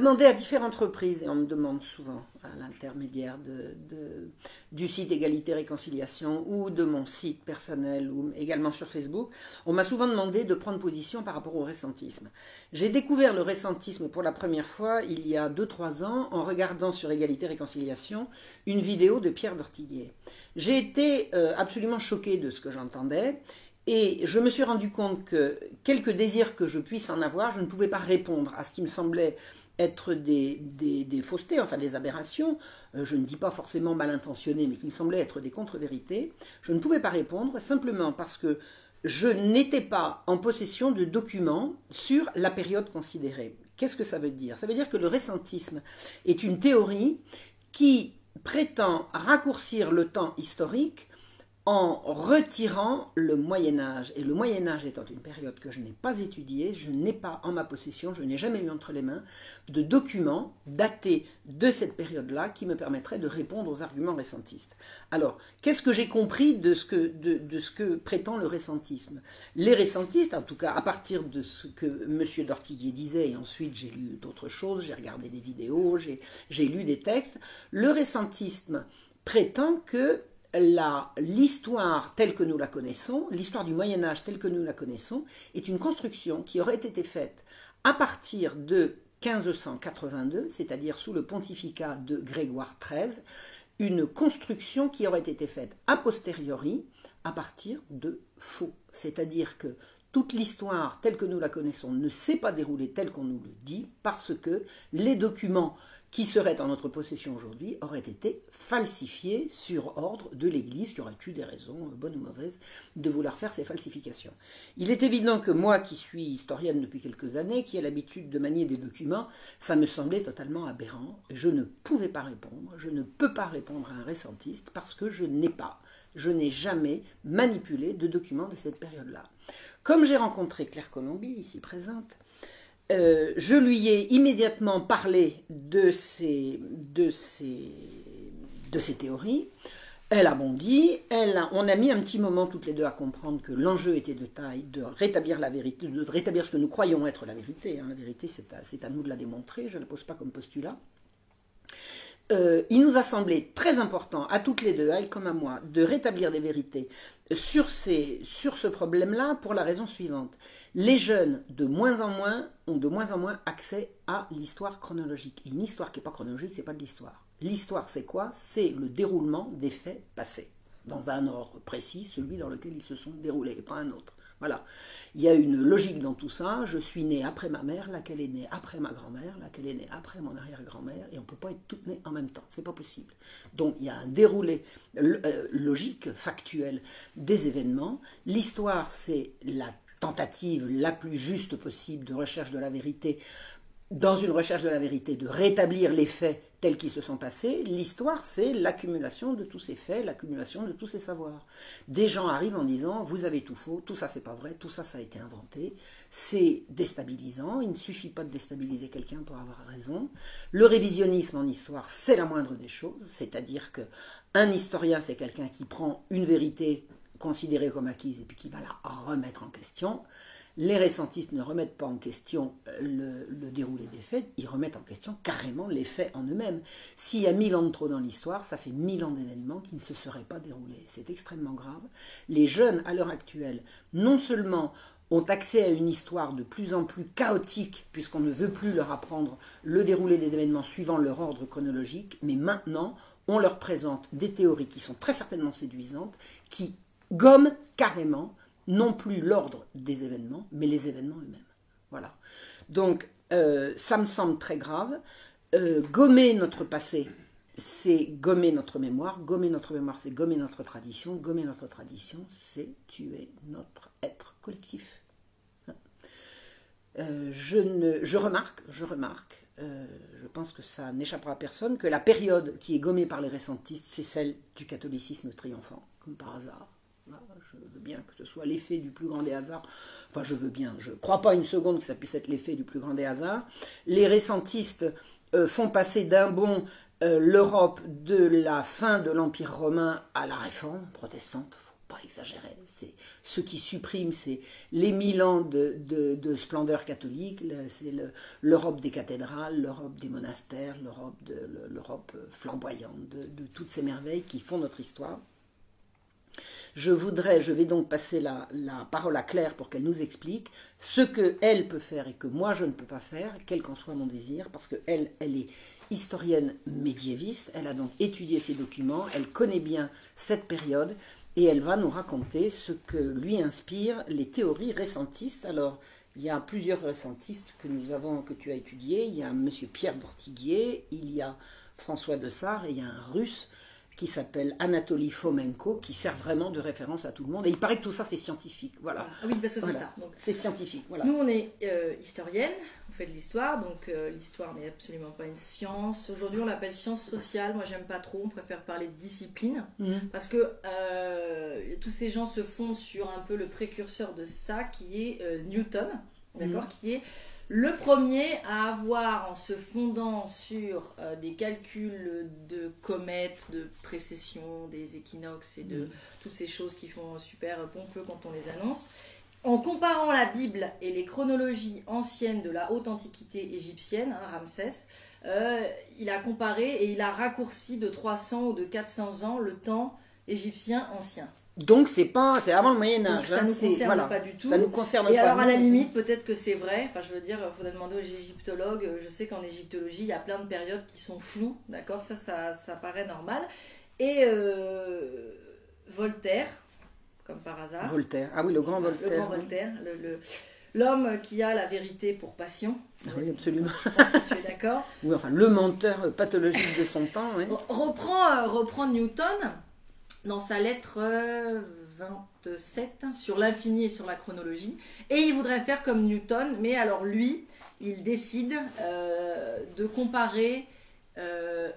m'a demandé à différentes reprises, et on me demande souvent à l'intermédiaire du site Égalité Réconciliation ou de mon site personnel ou également sur Facebook, on m'a souvent demandé de prendre position par rapport au récentisme. J'ai découvert le récentisme pour la première fois il y a 2-3 ans en regardant sur Égalité Réconciliation une vidéo de Pierre Dortiguier. J'ai été euh, absolument choqué de ce que j'entendais et je me suis rendu compte que, quelque désir que je puisse en avoir, je ne pouvais pas répondre à ce qui me semblait être des, faussetés, enfin des aberrations, euh, je ne dis pas forcément mal intentionnées, mais qui me semblaient être des contre-vérités. Je ne pouvais pas répondre simplement parce que je n'étais pas en possession de documents sur la période considérée. Qu'est-ce que ça veut dire? Ça veut dire que le récentisme est une théorie qui prétend raccourcir le temps historique en retirant le Moyen Âge. Et le Moyen Âge étant une période que je n'ai pas étudiée, je n'ai pas en ma possession, je n'ai jamais eu entre les mains de documents datés de cette période-là qui me permettraient de répondre aux arguments récentistes. Alors, qu'est-ce que j'ai compris de ce que, prétend le récentisme? Les récentistes, en tout cas à partir de ce que M. Dortiguier disait, et ensuite j'ai lu d'autres choses, j'ai regardé des vidéos, j'ai lu des textes, le récentisme prétend que l'histoire telle que nous la connaissons, l'histoire du Moyen Âge telle que nous la connaissons, est une construction qui aurait été faite à partir de 1582, c'est-à-dire sous le pontificat de Grégoire XIII, une construction qui aurait été faite a posteriori à partir de faux. C'est-à-dire que toute l'histoire telle que nous la connaissons ne s'est pas déroulée telle qu'on nous le dit parce que les documents qui seraient en notre possession aujourd'hui auraient été falsifiés sur ordre de l'Église, qui aurait eu des raisons, euh, bonnes ou mauvaises, de vouloir faire ces falsifications? Il est évident que moi, qui suis historienne depuis quelques années, qui ai l'habitude de manier des documents, ça me semblait totalement aberrant. Je ne pouvais pas répondre, je ne peux pas répondre à un récentiste parce que je n'ai pas, je n'ai jamais manipulé de documents de cette période-là. Comme j'ai rencontré Claire Colombie, ici présente, euh, je lui ai immédiatement parlé de ces, théories. Elle a bondi, elle on a mis un petit moment toutes les deux à comprendre que l'enjeu était de taille, de rétablir la vérité, de rétablir ce que nous croyons être la vérité. Hein. La vérité, c'est à, à, nous de la démontrer, je ne la pose pas comme postulat. Euh, il nous a semblé très important, à toutes les deux, à elle comme à moi, de rétablir des vérités sur, ce problème-là pour la raison suivante. Les jeunes, de moins en moins, ont de moins en moins accès à l'histoire chronologique. Une histoire qui n'est pas chronologique, c'est pas de l'histoire. L'histoire, c'est quoi? C'est le déroulement des faits passés, dans un ordre précis, celui dans lequel ils se sont déroulés, et pas un autre. Voilà. Il y a une logique dans tout ça. Je suis né après ma mère, laquelle est née après ma grand-mère, laquelle est née après mon arrière-grand-mère, et on ne peut pas être toutes nées en même temps. C'est pas possible. Donc il y a un déroulé euh, logique, factuel des événements. L'histoire, c'est la tentative la plus juste possible de recherche de la vérité dans une recherche de la vérité, de rétablir les faits tels qu'ils se sont passés, l'histoire, c'est l'accumulation de tous ces faits, l'accumulation de tous ces savoirs. Des gens arrivent en disant Vous avez tout faux, tout ça c'est pas vrai, tout ça ça a été inventé. C'est déstabilisant, il ne suffit pas de déstabiliser quelqu'un pour avoir raison. Le révisionnisme en histoire, c'est la moindre des choses, c'est-à-dire que un historien, c'est quelqu'un qui prend une vérité considérée comme acquise et puis qui va la remettre en question. Les récentistes ne remettent pas en question euh, le, déroulé des faits, ils remettent en question carrément les faits en eux-mêmes. S'il y a mille ans de trop dans l'histoire, ça fait mille ans d'événements qui ne se seraient pas déroulés. C'est extrêmement grave. Les jeunes, à l'heure actuelle, non seulement ont accès à une histoire de plus en plus chaotique, puisqu'on ne veut plus leur apprendre le déroulé des événements suivant leur ordre chronologique, mais maintenant, on leur présente des théories qui sont très certainement séduisantes, qui gomment carrément non plus l'ordre des événements, mais les événements eux-mêmes. Voilà. Donc, euh, ça me semble très grave. Euh, gommer notre passé, c'est gommer notre mémoire. Gommer notre mémoire, c'est gommer notre tradition. Gommer notre tradition, c'est tuer notre être collectif. Euh, je, ne, je remarque, je remarque, je pense que ça n'échappera à personne, que la période qui est gommée par les récentistes, c'est celle du catholicisme triomphant, comme par hasard. Je veux bien que ce soit l'effet du plus grand des hasards. Enfin, je veux bien. Je ne crois pas une seconde que ça puisse être l'effet du plus grand des hasards. Les récentistes euh, font passer d'un bond euh, l'Europe de la fin de l'Empire romain à la réforme protestante. Il ne faut pas exagérer. C'est ce qui supprime, c'est les mille ans de, de, splendeur catholique, c'est l'Europe des cathédrales, l'Europe des monastères, l'Europe flamboyante, de, toutes ces merveilles qui font notre histoire. Je voudrais, je vais donc passer la, parole à Claire pour qu'elle nous explique ce que elle peut faire et que moi je ne peux pas faire, quel qu'en soit mon désir, parce que elle, est historienne médiéviste, elle a donc étudié ces documents, elle connaît bien cette période, et elle va nous raconter ce que lui inspirent les théories récentistes. Alors, il y a plusieurs récentistes que nous avons, que tu as étudiés. Il y a M. Pierre Dortiguier, il y a François de Sarre et il y a un russe qui s'appelle Anatoly Fomenko, qui sert vraiment de référence à tout le monde. Et il paraît que tout ça, c'est scientifique. Voilà. Ah oui, parce que c'est ça. C'est scientifique. Voilà. Nous, on est euh, historienne, on fait de l'histoire, donc euh, l'histoire n'est absolument pas une science. Aujourd'hui, on l'appelle science sociale. Moi, j'aime pas trop, on préfère parler de discipline, mhm. parce que euh, tous ces gens se fondent sur un peu le précurseur de ça, qui est Newton, d'accord, mhm. qui est le premier à avoir, en se fondant sur euh, des calculs de comètes, de précession, des équinoxes et de mm. toutes ces choses qui font super pompeux quand on les annonce, en comparant la Bible et les chronologies anciennes de la haute antiquité égyptienne, hein, Ramsès, euh, il a comparé et il a raccourci de 300 ou de 400 ans le temps égyptien ancien. Donc c'est pas, c'est avant le Moyen Âge. ça hein, nous concerne pas du tout. Ça nous concerne Et alors à la limite, peut-être que c'est vrai. Enfin, je veux dire, il faudrait demander aux égyptologues. Je sais qu'en égyptologie, il y a plein de périodes qui sont floues, d'accord? Ça, ça, ça, paraît normal. Et euh, Voltaire, comme par hasard. Voltaire. Ah oui, le grand Voltaire. Le grand Voltaire, le, l'homme qui a la vérité pour passion. Ah oui, absolument. tu es d'accord Oui, enfin, le menteur pathologique de son temps. Oui. Reprend, euh, reprend Newton dans sa lettre 27 euh, sur l'infini et sur la chronologie. Et il voudrait faire comme Newton, mais alors lui, il décide euh, de comparer euh,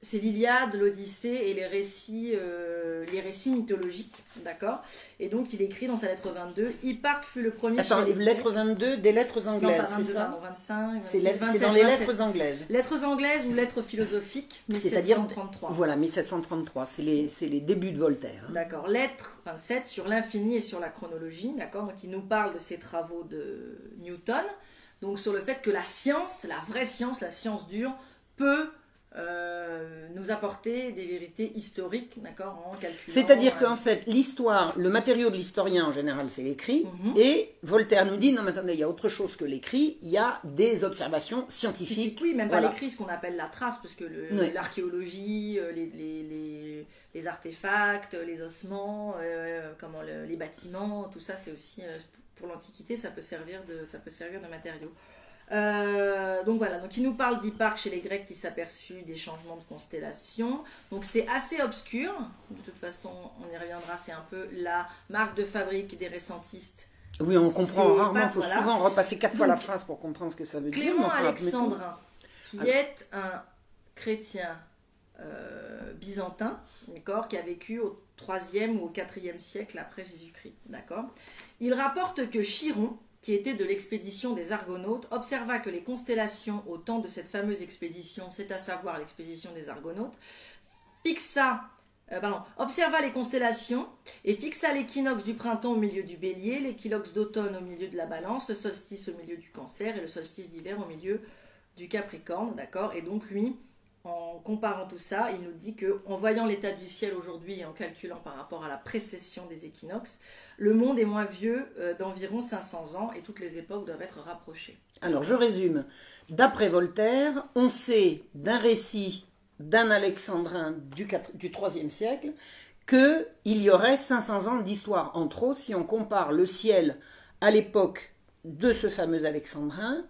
c'est l'Iliade, l'Odyssée et les récits, euh, les récits mythologiques, d'accord? Et donc il écrit dans sa lettre 22, Hipparque fut le premier. Attends, lettre 22 des lettres anglaises, c'est ça 25, c'est dans les lettres anglaises. Lettres anglaises ou lettres philosophiques, 1733. Voilà, 1733, c'est les, les, débuts de Voltaire. Hein. D'accord, lettre 27 sur l'infini et sur la chronologie, d'accord? Donc il nous parle de ses travaux de Newton, donc sur le fait que la science, la vraie science, la science dure, peut euh, nous apporter des vérités historiques, d'accord, en calculant. C'est-à-dire euh, qu'en fait, l'histoire, le matériau de l'historien en général, c'est l'écrit, mhm. et Voltaire nous dit non, mais attendez, il y a autre chose que l'écrit, il y a des observations scientifiques. Oui, même pas l'écrit, ce qu'on appelle la trace, parce que l'archéologie, euh, les, artefacts, les ossements, comment les bâtiments, tout ça, c'est aussi pour l'Antiquité, ça peut servir de, ça peut servir de matériau. Euh, donc voilà, donc il nous parle d'Hipparque chez les Grecs qui s'aperçut des changements de constellation. Donc c'est assez obscur. De toute façon, on y reviendra. C'est un peu la marque de fabrique des récentistes. Oui, on comprend rarement. Il faut souvent repasser quatre fois la phrase pour comprendre ce que ça veut dire. Clément Alexandrin, qui est un chrétien euh, byzantin, d'accord, qui a vécu au 3e ou au 4e siècle après Jésus-Christ, d'accord. Il rapporte que Chiron, qui était de l'expédition des Argonautes, observa que les constellations au temps de cette fameuse expédition, c'est à savoir l'expédition des Argonautes, fixa, euh, observa les constellations et fixa l'équinoxe du printemps au milieu du bélier, l'équinoxe d'automne au milieu de la balance, le solstice au milieu du cancer et le solstice d'hiver au milieu du capricorne, d'accord? Et donc lui, en comparant tout ça, il nous dit que en voyant l'état du ciel aujourd'hui et en calculant par rapport à la précession des équinoxes, le monde est moins vieux euh, d'environ 500 ans et toutes les époques doivent être rapprochées. Alors je résume. D'après Voltaire, on sait d'un récit d'un alexandrin du, 4, du 3e siècle qu'il y aurait 500 ans d'histoire, entre autres si on compare le ciel à l'époque de ce fameux alexandrin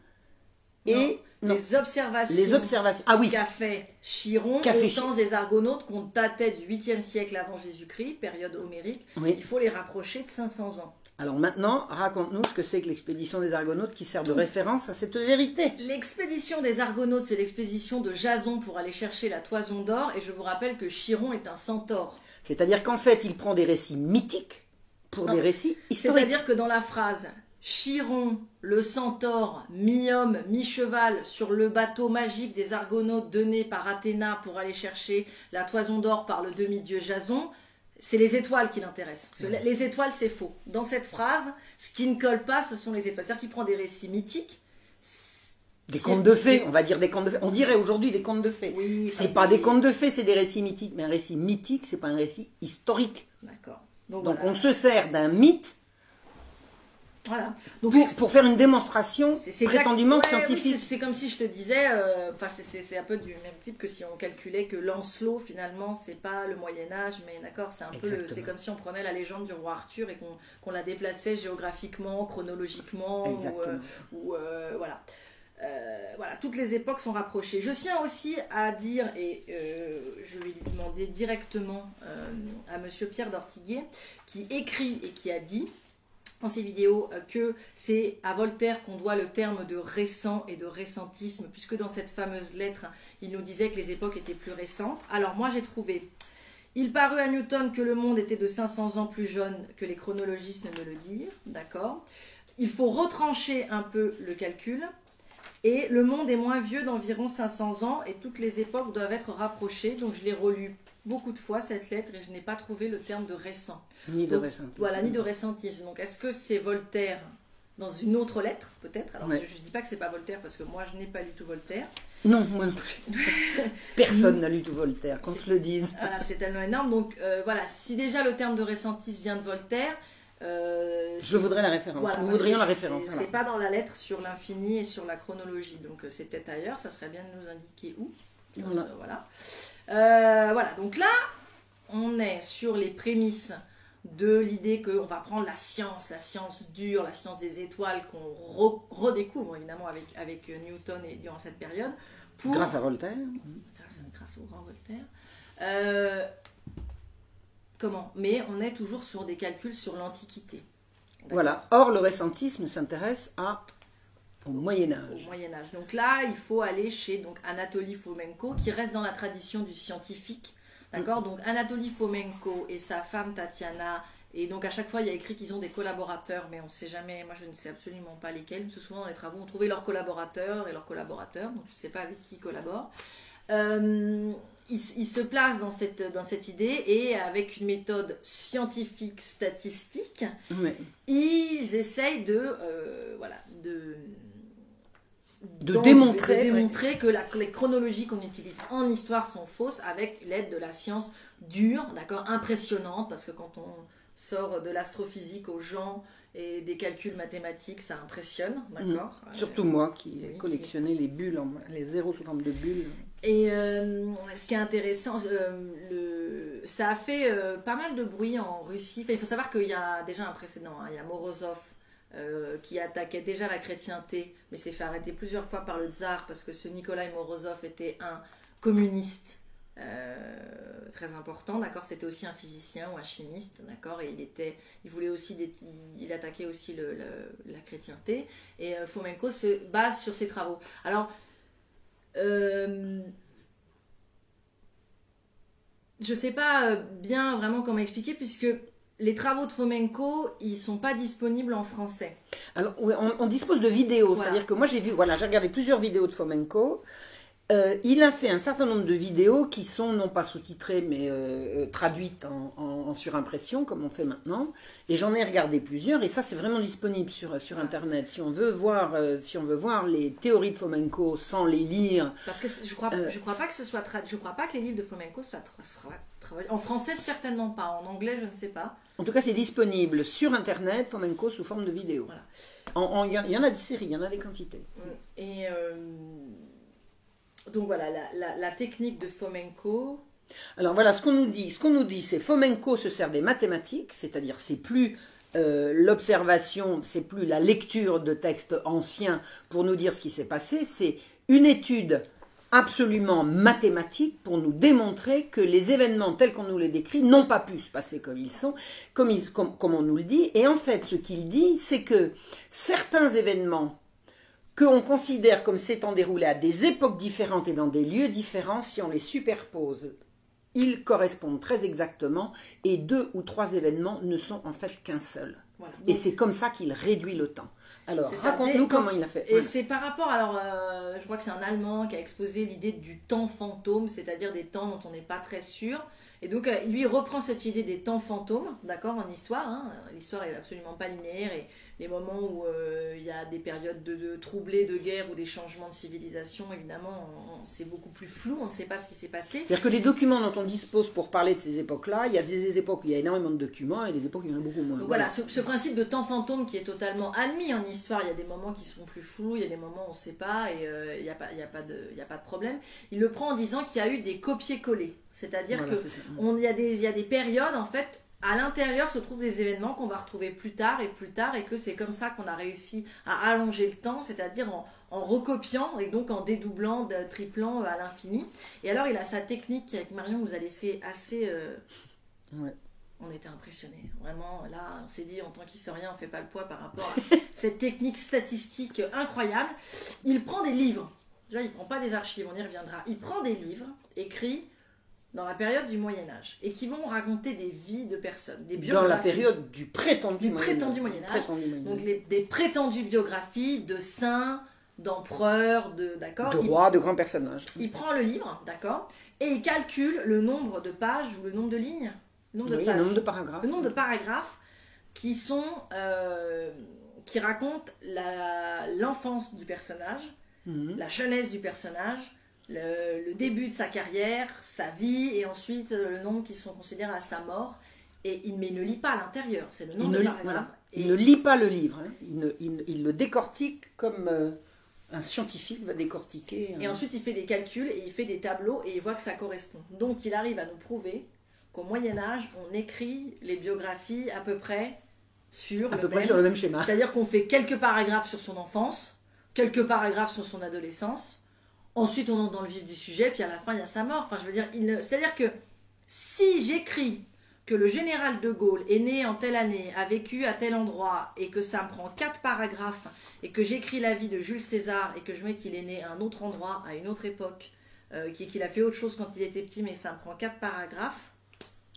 et les observations, les observations. Ah oui. qu'a fait Chiron qu'a au temps des Argonautes qu'on datait du 8e siècle avant Jésus-Christ, période homérique. Il faut les rapprocher de 500 ans. Alors maintenant, raconte-nous ce que c'est que l'expédition des Argonautes qui sert de référence à cette vérité. L'expédition des Argonautes, c'est l'expédition de Jason pour aller chercher la toison d'or, et je vous rappelle que Chiron est un centaure. C'est-à-dire qu'en fait, il prend des récits mythiques pour des récits historiques. C'est-à-dire que dans la phrase Chiron, le centaure, mi-homme, mi-cheval, sur le bateau magique des Argonautes donné par Athéna pour aller chercher la toison d'or par le demi-dieu Jason, c'est les étoiles qui l'intéressent. Les étoiles, c'est faux. Dans cette phrase, ce qui ne colle pas, ce sont les étoiles. C'est-à-dire qu'il prend des récits mythiques. Des contes de fées, on va dire des contes de fées. On dirait aujourd'hui des contes de fées. Oui, c'est pas des contes de fées, c'est des récits mythiques. Mais un récit mythique, c'est pas un récit historique. D'accord. Donc, on se sert d'un mythe voilà. Donc, pour, faire une démonstration prétendument scientifique. c'est comme si je te disais, euh, c'est un peu du même type que si on calculait que Lancelot finalement c'est pas le Moyen Âge, mais d'accord, c'est un peu, c'est comme si on prenait la légende du roi Arthur et qu'on la déplaçait géographiquement, chronologiquement, ou, euh, euh, voilà. voilà, toutes les époques sont rapprochées. Je tiens aussi à dire, et je vais lui demander directement à Monsieur Pierre d'Ortiguier, qui écrit et qui a dit ces vidéos euh, que c'est à Voltaire qu'on doit le terme de récent et de récentisme, puisque dans cette fameuse lettre, il nous disait que les époques étaient plus récentes. Alors moi j'ai trouvé, il parut à Newton que le monde était de 500 ans plus jeune que les chronologistes ne me le dirent, d'accord? Il faut retrancher un peu le calcul, et le monde est moins vieux d'environ 500 ans, et toutes les époques doivent être rapprochées, donc je l'ai relu beaucoup de fois cette lettre et je n'ai pas trouvé le terme de récent. Ni de récentisme. Voilà, ni de récentisme. Donc est-ce que c'est Voltaire dans une autre lettre, peut-être? Alors je ne dis pas que c'est pas Voltaire parce que moi je n'ai pas lu tout Voltaire. Non, moi non plus. Personne n'a lu tout Voltaire, qu'on se le dise. Voilà, c'est tellement énorme. Donc euh, voilà, si déjà le terme de récentisme vient de Voltaire. Euh, je voudrais la référence. Nous voudrions la référence. C'est pas dans la lettre sur l'infini et sur la chronologie, donc euh, c'est peut-être ailleurs. Ça serait bien de nous indiquer où. voilà. Euh, voilà, donc là, on est sur les prémices de l'idée qu'on va prendre la science, la science dure, la science des étoiles qu'on redécouvre évidemment avec, avec Newton et durant cette période. grâce à Voltaire. Grâce, au grand Voltaire. Euh, comment? Mais on est toujours sur des calculs sur l'Antiquité. Voilà. Or, le récentisme s'intéresse à au Moyen Âge. Au Moyen Âge. Donc là, il faut aller chez donc Anatoly Fomenko, qui reste dans la tradition du scientifique. D'accord? Donc Anatoly Fomenko et sa femme Tatiana. Et donc à chaque fois, il y a écrit qu'ils ont des collaborateurs, mais on ne sait jamais, moi je ne sais absolument pas lesquels, parce que souvent dans les travaux, on trouvait leurs collaborateurs et leurs collaborateurs, donc je ne sais pas avec qui ils collaborent. Euh, ils, se placent dans cette, dans cette idée et avec une méthode scientifique statistique, ils essayent de, euh, voilà, de, de démontrer, démontrer que la, les chronologies qu'on utilise en histoire sont fausses avec l'aide de la science dure, d'accord, impressionnante, parce que quand on sort de l'astrophysique aux gens et des calculs mathématiques, ça impressionne, mm. d'accord Surtout moi qui ai collectionné les bulles, les zéros sous forme de bulles. Et euh, ce qui est intéressant, euh, le, ça a fait euh, pas mal de bruit en Russie. il faut savoir qu'il y a déjà un précédent, hein. il y a Morozov euh, qui attaquait déjà la chrétienté, mais s'est fait arrêter plusieurs fois par le tsar parce que ce Nikolai Morozov était un communiste euh, très important, d'accord? C'était aussi un physicien ou un chimiste, d'accord? Et il était, il voulait aussi, il attaquait aussi la chrétienté. Et euh, Fomenko se base sur ses travaux. Alors, je ne sais pas bien vraiment comment expliquer puisque les travaux de Fomenko, ils sont pas disponibles en français. Alors, on, dispose de vidéos. C'est-à-dire que moi, j'ai vu, voilà, j'ai regardé plusieurs vidéos de Fomenko. Euh, il a fait un certain nombre de vidéos qui sont non pas sous-titrées mais euh, euh, traduites en, surimpression comme on fait maintenant. Et j'en ai regardé plusieurs et ça c'est vraiment disponible sur, sur internet. Si on veut voir si on veut voir les théories de Fomenko sans les lire. Parce que je crois je crois pas que ce soit. Je crois pas que les livres de Fomenko soient traduits. En français certainement pas. En anglais je ne sais pas. En tout cas c'est disponible sur internet Fomenko sous forme de vidéo. Il y, en a des séries, il y en a des quantités. Et donc voilà, la, technique de Fomenko. Alors voilà, ce qu'on nous dit, ce qu'on nous dit, c'est Fomenko se sert des mathématiques, c'est-à-dire c'est plus euh, l'observation, c'est plus la lecture de textes anciens pour nous dire ce qui s'est passé, c'est une étude absolument mathématique pour nous démontrer que les événements tels qu'on nous les décrit n'ont pas pu se passer comme ils sont, comme, comme on nous le dit. Et en fait, ce qu'il dit, c'est que certains événements qu'on considère comme s'étant déroulés à des époques différentes et dans des lieux différents, si on les superpose, ils correspondent très exactement et deux ou trois événements ne sont en fait qu'un seul. Et c'est comme ça qu'il réduit le temps. Alors, raconte-nous comment il a fait. Et c'est par rapport, alors, euh, je crois que c'est un Allemand qui a exposé l'idée du temps fantôme, c'est-à-dire des temps dont on n'est pas très sûr. Et donc, euh, lui, reprend cette idée des temps fantômes, d'accord, en histoire. hein. L'histoire est absolument pas linéaire et les moments où euh, il y a des périodes de, de troublées, de guerre ou des changements de civilisation, évidemment, c'est beaucoup plus flou, on ne sait pas ce qui s'est passé. C'est-à-dire que les documents dont on dispose pour parler de ces époques-là, il y a des, des époques où il y a énormément de documents et des époques où il y en a beaucoup moins. Donc voilà, ce, ce principe de temps fantôme qui est totalement admis en histoire, il y a des moments qui sont plus flous, il y a des moments où on ne sait pas et euh, il n'y a, pas- il y a, pas de- il y a pas de problème. Il le prend en disant qu'il y a eu des copier-coller. C'est-à-dire Voilà, que c'est ça. on, il, y a des, il y a des périodes, en fait, à l'intérieur se trouvent des événements qu'on va retrouver plus tard et plus tard, et que c'est comme ça qu'on a réussi à allonger le temps, c'est-à-dire en, en recopiant et donc en dédoublant, de- triplant à l'infini. Et alors, il a sa technique qui, avec Marion, nous a laissé assez. euh, Ouais. On était impressionnés. Vraiment, là, on s'est dit, en tant qu'historien, on fait pas le poids par rapport à cette technique statistique incroyable. Il prend des livres. Déjà, il prend pas des archives, on y reviendra. Il prend des livres écrits dans la période du Moyen Âge et qui vont raconter des vies de personnes, des Dans biographies. la période du prétendu Du prétendu Moyen-Âge. Prétendu Moyen-Âge. Donc les- des prétendues biographies de saints, d'empereurs, de d'accord. de rois, de grands personnages. il prend le livre, d'accord, et il calcule le nombre de pages ou le nombre de lignes, le nombre de Oui, pages, le nombre de paragraphes. le nombre de paragraphes qui sont euh, qui racontent l'enfance du personnage, Mhm. la jeunesse du personnage, le, le début de sa carrière, sa vie, et ensuite euh, le nombre qui sont considérés à sa mort. Et il, mais il ne lit pas à l'intérieur, c'est le ne, de paragraphes. voilà. Et- il ne lit pas le livre. hein. Il, ne- il ne- il le décortique comme euh, un scientifique va décortiquer. Et un- ensuite, il fait des calculs et il fait des tableaux et il voit que ça correspond. Donc, il arrive à nous prouver qu'au Moyen Âge, on écrit les biographies à peu près sur à le peu près même- sur le même schéma. C'est-à-dire qu'on fait quelques paragraphes sur son enfance, quelques paragraphes sur son adolescence. Ensuite, on entre dans le vif du sujet, puis à la fin, il y a sa mort. Enfin, je veux dire, ne- c'est-à-dire que si j'écris que le général de Gaulle est né en telle année, a vécu à tel endroit, et que ça me prend quatre paragraphes, et que j'écris la vie de Jules César, et que je mets qu'il est né à un autre endroit, à une autre époque, euh, qu'il a fait autre chose quand il était petit, mais ça me prend quatre paragraphes,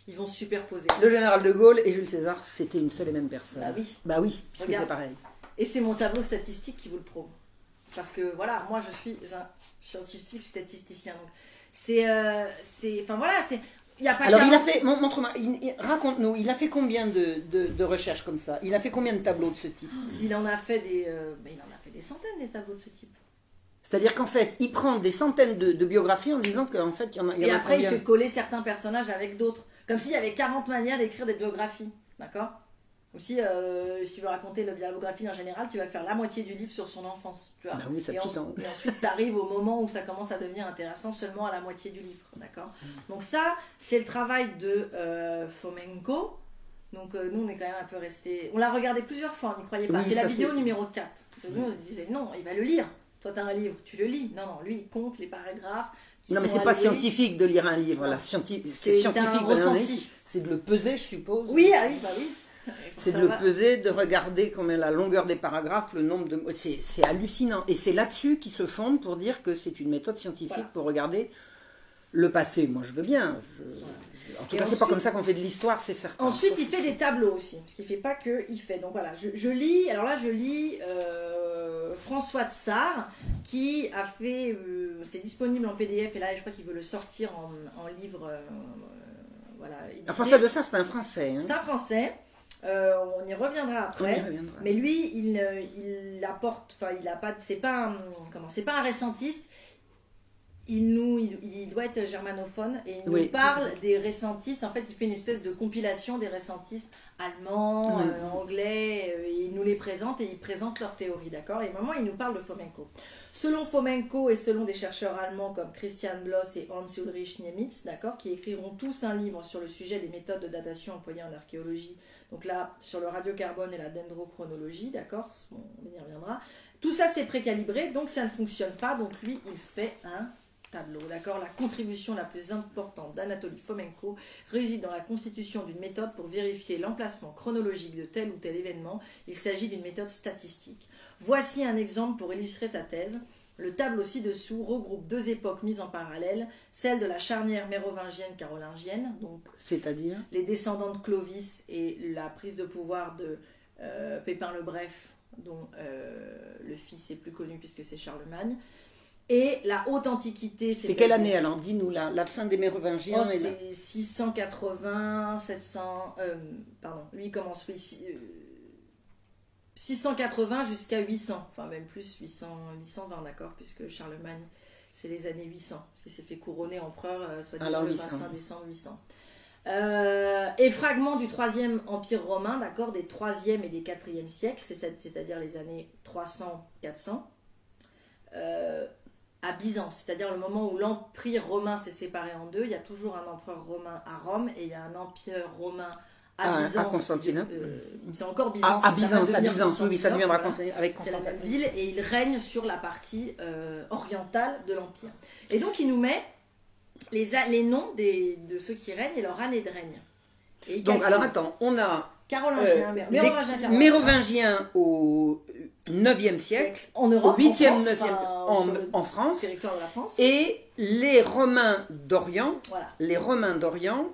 ils vont se superposer. Le général de Gaulle et Jules César, c'était une seule et même personne. Bah oui. Bah oui, puisque c'est pareil. Et c'est mon tableau statistique qui vous le prouve. Parce que voilà, moi je suis un scientifique statisticien. Donc c'est. euh, c'est enfin voilà, c'est. Il n'y a pas Alors, il a 40 fait, mon- montre-moi, raconte-nous, il a fait combien de, de- de recherches comme ça? Il a fait combien de tableaux de ce type? Il en a fait des. euh, ben, il en a fait des centaines des tableaux de ce type. C'est-à-dire qu'en fait, il prend des centaines de, de biographies en disant qu'en fait, il y en a, il y Et en a après, il fait coller certains personnages avec d'autres. Comme s'il y avait 40 manières d'écrire des biographies. D'accord? Comme si, euh, si tu veux raconter la biographie d'un général, tu vas faire la moitié du livre sur son enfance. Tu vois Bah oui, et, en- ensuite, tu arrives au moment où ça commence à devenir intéressant seulement à la moitié du livre. D'accord? Donc, ça, c'est le travail de euh, Fomenko. Donc, euh, nous, on est quand même un peu resté. On l'a regardé plusieurs fois, on n'y croyait pas. Oui, c'est la vidéo numéro 4. Parce que nous, on se disait, non, il va le lire. Toi, tu as un livre, tu le lis. Non, non, lui, il compte les paragraphes. Non, mais c'est pas scientifique de lire un livre. Non. La scienti- C'est scientifique, voilà, c'est de le peser, je suppose. Oui, ah oui, bah oui. C'est de le peser, de regarder combien la longueur des paragraphes, le nombre de. C'est c'est hallucinant. Et c'est là-dessus qu'ils se fondent pour dire que c'est une méthode scientifique Voilà. pour regarder le passé. Moi, je veux bien. Je- En tout Et cas, c'est pas comme ça qu'on fait de l'histoire, c'est certain. Ensuite, il fait des tableaux aussi, parce qu'il fait pas que, il fait. Donc voilà, je, je lis, alors là, je lis euh, François de Sars, qui a fait, euh, c'est disponible en PDF, et là, je crois qu'il veut le sortir en, en livre, euh, voilà. Ah, François de ça, c'est un Français. hein. C'est un Français, euh, on y reviendra y après. reviendra. Mais lui, il, apporte, enfin, il a pas, c'est pas, un, comment, c'est pas un récentiste. Il nous, il, il doit être germanophone et il Oui, nous parle des récentistes. En fait, il fait une espèce de compilation des récentistes allemands, Oui. euh, anglais. euh, et il nous les présente et il présente leurs théories, d'accord? Et moment, il nous parle de Fomenko. Selon Fomenko et selon des chercheurs allemands comme Christian Bloss et Hans Ulrich Niemitz, d'accord, qui écriront tous un livre sur le sujet des méthodes de datation employées en archéologie donc là, sur le radiocarbone et la dendrochronologie, d'accord on y reviendra. Tout ça, c'est précalibré, donc ça ne fonctionne pas. Donc lui, il fait un tableau, d'accord La contribution la plus importante d'Anatoly Fomenko réside dans la constitution d'une méthode pour vérifier l'emplacement chronologique de tel ou tel événement. Il s'agit d'une méthode statistique. Voici un exemple pour illustrer ta thèse. Le tableau ci-dessous regroupe deux époques mises en parallèle, celle de la charnière mérovingienne carolingienne, donc C'est-à-dire les descendants de Clovis et la prise de pouvoir de euh, Pépin le Bref, dont euh, le fils est plus connu puisque c'est Charlemagne, Et la haute antiquité, c'est quelle année alors? Dis-nous la, la fin des Mérovingiens. Oh, c'est 680, 700. Euh, pardon, lui commence oui, 680 jusqu'à 800, enfin même plus 800, 820 d'accord, puisque Charlemagne c'est les années 800, parce qu'il s'est fait couronner empereur, euh, soit disant le 25 décembre 800. Euh, et fragments du troisième empire romain, d'accord, des 3e et des 4e siècles, c'est-à-dire les années 300-400, euh, à Byzance, c'est-à-dire le moment où l'empire romain s'est séparé en deux, il y a toujours un empereur romain à Rome et il y a un empire romain à, Byzance. À Constantinople. c'est encore Byzance. À, Byzance, à Byzance, oui, ça deviendra avec C'est la même ville et il règne sur la partie orientale de l'empire. Et donc il nous met les, les noms des, de ceux qui règnent et leur année de règne. Donc, alors attends, on a Carolingien, euh, Mérovingiens au 9e siècle, en Europe, au 8e, en, 9e, en, France, et les Romains d'Orient, les Romains d'Orient,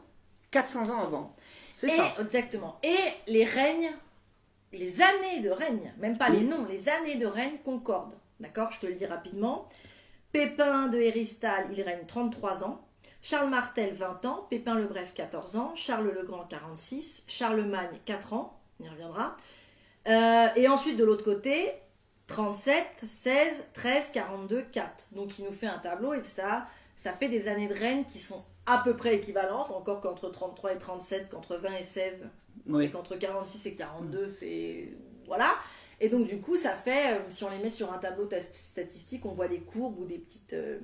400 ans avant. C'est ça. Exactement. Et les règnes, les années de règne, même pas les noms, les années de règne concordent. D'accord Je te le dis rapidement. Pépin de Héristal, il règne 33 ans. Charles Martel, 20 ans. Pépin le Bref, 14 ans. Charles le Grand, 46. Charlemagne, 4 ans. On y reviendra. Euh, et ensuite, de l'autre côté, 37, 16, 13, 42, 4. Donc il nous fait un tableau et ça, ça fait des années de règne qui sont à peu près équivalentes, encore qu'entre 33 et 37, qu'entre 20 et 16, et qu'entre 46 et 42, c'est... Voilà. Et donc, du coup, ça fait, euh, si on les met sur un tableau statistique, on voit des courbes ou des petites. Euh,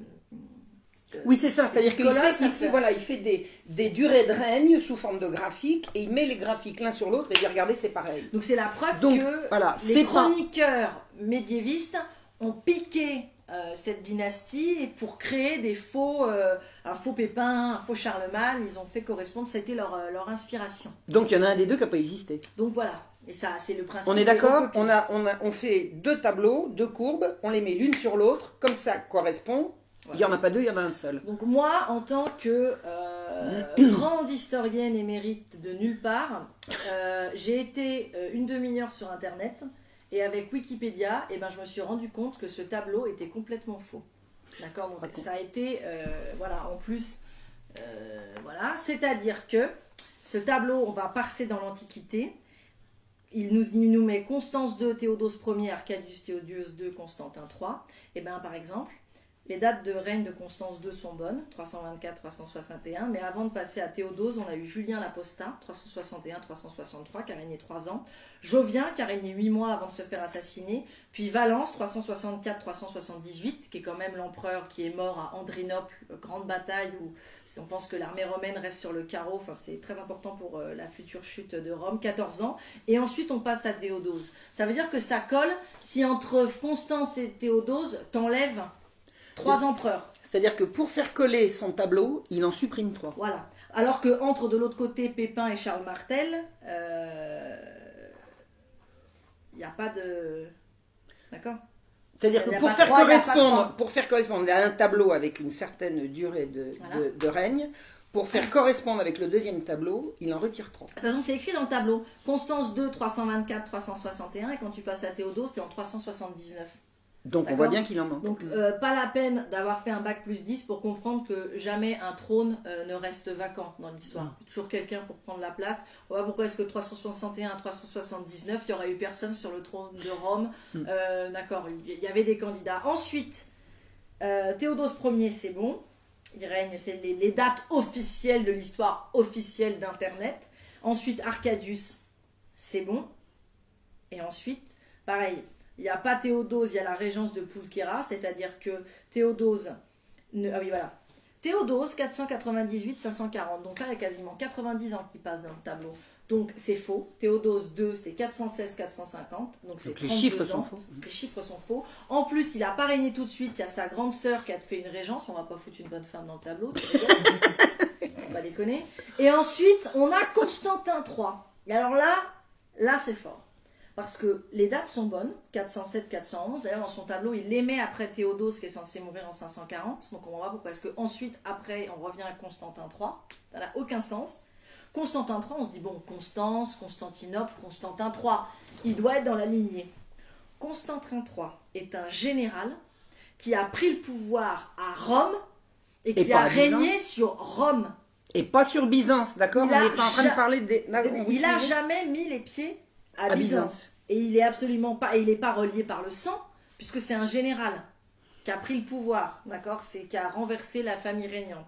euh, oui, c'est ça, c'est-à-dire qu'il fait, voilà, il fait des, des, durées de règne sous forme de graphiques et il met les graphiques l'un sur l'autre et dit regardez, c'est pareil. Donc, c'est la preuve que voilà, les chroniqueurs médiévistes ont piqué cette dynastie pour créer des faux, un faux Pépin, un faux Charlemagne, ils ont fait correspondre, ça a été leur, leur inspiration. Donc il y en a un des deux qui n'a pas existé. Donc voilà. Et ça, c'est le principe. On est d'accord on, a, on, a, on fait deux tableaux, deux courbes, on les met l'une sur l'autre, comme ça correspond. Il n'y en a pas deux, il y en a un seul. Donc moi, en tant que euh, grande historienne émérite de nulle part, euh, j'ai été euh, une demi-heure sur Internet et avec Wikipédia, eh ben, je me suis rendu compte que ce tableau était complètement faux. D'accord Donc ça a été, voilà, en plus, voilà. C'est-à-dire que ce tableau, on va passer dans l'Antiquité il nous, nous met Constance II, Théodose Ier, Arcadius Théodius II, Constantin III. Et bien, par exemple, les dates de règne de Constance II sont bonnes, 324-361, mais avant de passer à Théodose, on a eu Julien l'Apostat, 361-363, qui a régné 3 ans, Jovien, qui a régné 8 mois avant de se faire assassiner, puis Valence, 364-378, qui est quand même l'empereur qui est mort à Andrinople, grande bataille où on pense que l'armée romaine reste sur le carreau, enfin, c'est très important pour euh, la future chute de Rome, 14 ans, et ensuite on passe à Théodose. Ça veut dire que ça colle si entre Constance et Théodose, t'enlèves Trois empereurs. C'est-à-dire que pour faire coller son tableau, il en supprime trois. Voilà. Alors que entre de l'autre côté Pépin et Charles Martel, il euh, n'y a pas de. D'accord c'est-à-dire que pour faire, correspondre, pour faire correspondre à un tableau avec une certaine durée de, de, règne, pour faire correspondre avec le deuxième tableau, il en retire trois. De toute façon, c'est écrit dans le tableau. Constance 2, 324, 361, et quand tu passes à Théodose, c'est en 379. Donc on voit bien qu'il en manque. Donc euh, pas la peine d'avoir fait un bac plus 10 pour comprendre que jamais un trône euh, ne reste vacant dans l'histoire. Mm. Toujours quelqu'un pour prendre la place. On voit pourquoi est-ce que 361 à 379, il n'y aurait eu personne sur le trône de Rome. Mm. Euh, d'accord, il y avait des candidats. Ensuite, Théodose Ier, c'est bon. Il règne, c'est les, les dates officielles de l'histoire officielle d'Internet. Ensuite, Arcadius, c'est bon. Et ensuite, pareil, il n'y a pas Théodose, il y a la régence de Pulchera, c'est-à-dire que Théodose. ah oui, voilà. Théodose, 498-540. Donc là, il y a quasiment 90 ans qui passent dans le tableau. Donc c'est faux. Théodose 2, c'est 416-450. Donc c'est les chiffres sont faux. Les chiffres sont faux. En plus, il n'a pas régné tout de suite. Il y a sa grande sœur qui a fait une régence. On va pas foutre une bonne femme dans le tableau. on va déconner. Et ensuite, on a Constantin III. Et alors là, là c'est fort parce que les dates sont bonnes, 407-411. D'ailleurs, dans son tableau, il les met après Théodose, qui est censé mourir en 540. Donc, on va voir pourquoi est-ce qu'ensuite, après, on revient à Constantin III. Ça n'a aucun sens. Constantin III, on se dit, bon, Constance, Constantinople, Constantin III, il doit être dans la lignée. Constantin III est un général qui a pris le pouvoir à Rome et Et qui a régné sur Rome. Et pas sur Byzance, d'accord? On est en train de parler des. là, vous Il n'a jamais mis les pieds à, À Byzance. Byzance. Et il est absolument pas, et il n'est pas relié par le sang, puisque c'est un général qui a pris le pouvoir, d'accord C'est qui a renversé la famille régnante.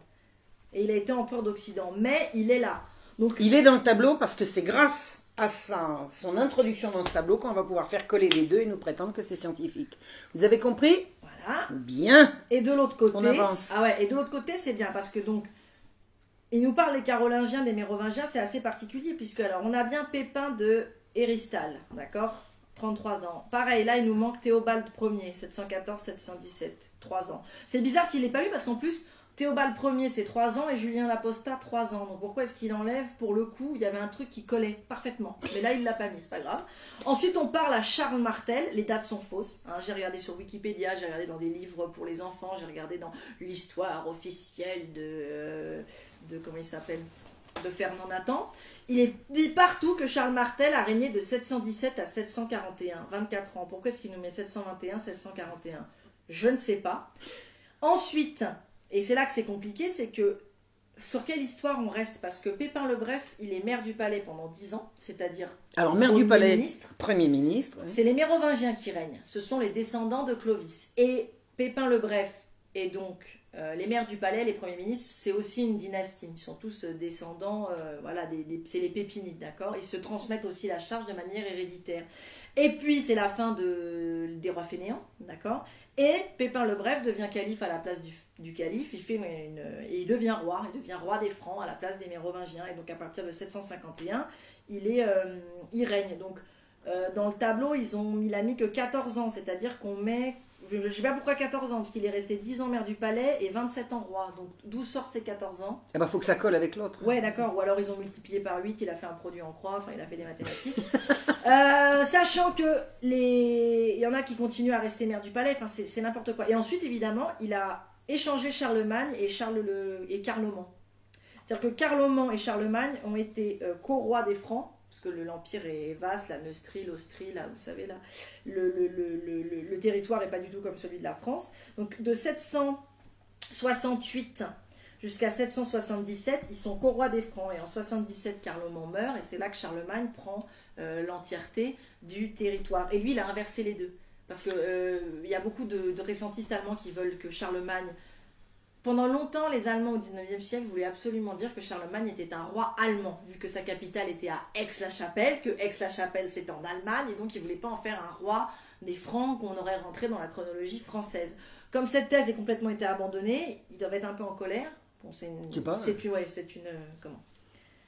Et il a été empereur d'Occident, mais il est là. Donc Il est dans le tableau parce que c'est grâce à sa, son introduction dans ce tableau qu'on va pouvoir faire coller les deux et nous prétendre que c'est scientifique. Vous avez compris? Voilà. Bien. Et de l'autre côté, On avance. ah ouais, et de l'autre côté, c'est bien parce que donc il nous parle des Carolingiens, des Mérovingiens, c'est assez particulier puisque alors on a bien Pépin de Héristal, d'accord? 33 ans. Pareil, là il nous manque Théobald Ier, 714-717, 3 ans. C'est bizarre qu'il l'ait pas eu parce qu'en plus Théobald Ier c'est 3 ans et Julien l'Apostat 3 ans. Donc pourquoi est-ce qu'il enlève? Pour le coup, il y avait un truc qui collait parfaitement. Mais là il l'a pas mis, c'est pas grave. Ensuite, on parle à Charles Martel. Les dates sont fausses. hein. J'ai regardé sur Wikipédia, j'ai regardé dans des livres pour les enfants, j'ai regardé dans l'histoire officielle de, euh, de comment il s'appelle, de Fernand Nathan. Il est dit partout que Charles Martel a régné de 717 à 741, 24 ans. Pourquoi est-ce qu'il nous met 721, 741 Je ne sais pas. Ensuite, et c'est là que c'est compliqué, c'est que sur quelle histoire on reste? Parce que Pépin le Bref, il est maire du palais pendant 10 ans, c'est-à-dire Alors, maire du Premier palais, ministre. Premier ministre. oui. c'est les Mérovingiens qui règnent. Ce sont les descendants de Clovis. Et Pépin le Bref et donc euh, les maires du palais, les premiers ministres, c'est aussi une dynastie. Ils sont tous euh, descendants, euh, voilà, c'est les Pépinides, d'accord? Ils se transmettent aussi la charge de manière héréditaire. Et puis c'est la fin de, des rois fainéants, d'accord? Et Pépin le Bref devient calife à la place du, calife. Il fait il devient roi. Il devient roi des Francs à la place des Mérovingiens. Et donc à partir de 751, il il règne. Donc dans le tableau, ils ont, il a mis que 14 ans, c'est-à-dire qu'on met. Je ne sais pas pourquoi 14 ans, parce qu'il est resté 10 ans maire du palais et 27 ans roi. Donc d'où sortent ces 14 ans? Eh ben, faut que ça colle avec l'autre. Ouais, d'accord. Ou alors ils ont multiplié par 8, il a fait un produit en croix, enfin il a fait des mathématiques. Euh, sachant que les. Il y en a qui continuent à rester maire du palais, enfin c'est n'importe quoi. Et ensuite, évidemment, il a échangé Charlemagne et, Charles le... et Carloman. C'est-à-dire que Carloman et Charlemagne ont été euh, co-rois des Francs, parce que le- l'Empire est vaste, la Neustrie, l'Austrie, là, vous savez, là, le, territoire n'est pas du tout comme celui de la France. Donc de 768 jusqu'à 777, ils sont co-rois des Francs, et en 77, Carloman meurt, et c'est là que Charlemagne prend euh, l'entièreté du territoire. Et lui, il a inversé les deux. Parce qu'il il y a beaucoup de, de récentistes allemands qui veulent que Charlemagne pendant longtemps, les Allemands au 19e siècle voulaient absolument dire que Charlemagne était un roi allemand, vu que sa capitale était à Aix-la-Chapelle, que Aix-la-Chapelle c'est en Allemagne, et donc ils ne voulaient pas en faire un roi des Francs qu'on aurait rentré dans la chronologie française. Comme cette thèse est complètement été abandonnée, ils doivent être un peu en colère. Bon, c'est une, Je sais pas. c'est une, ouais, c'est une, euh, comment?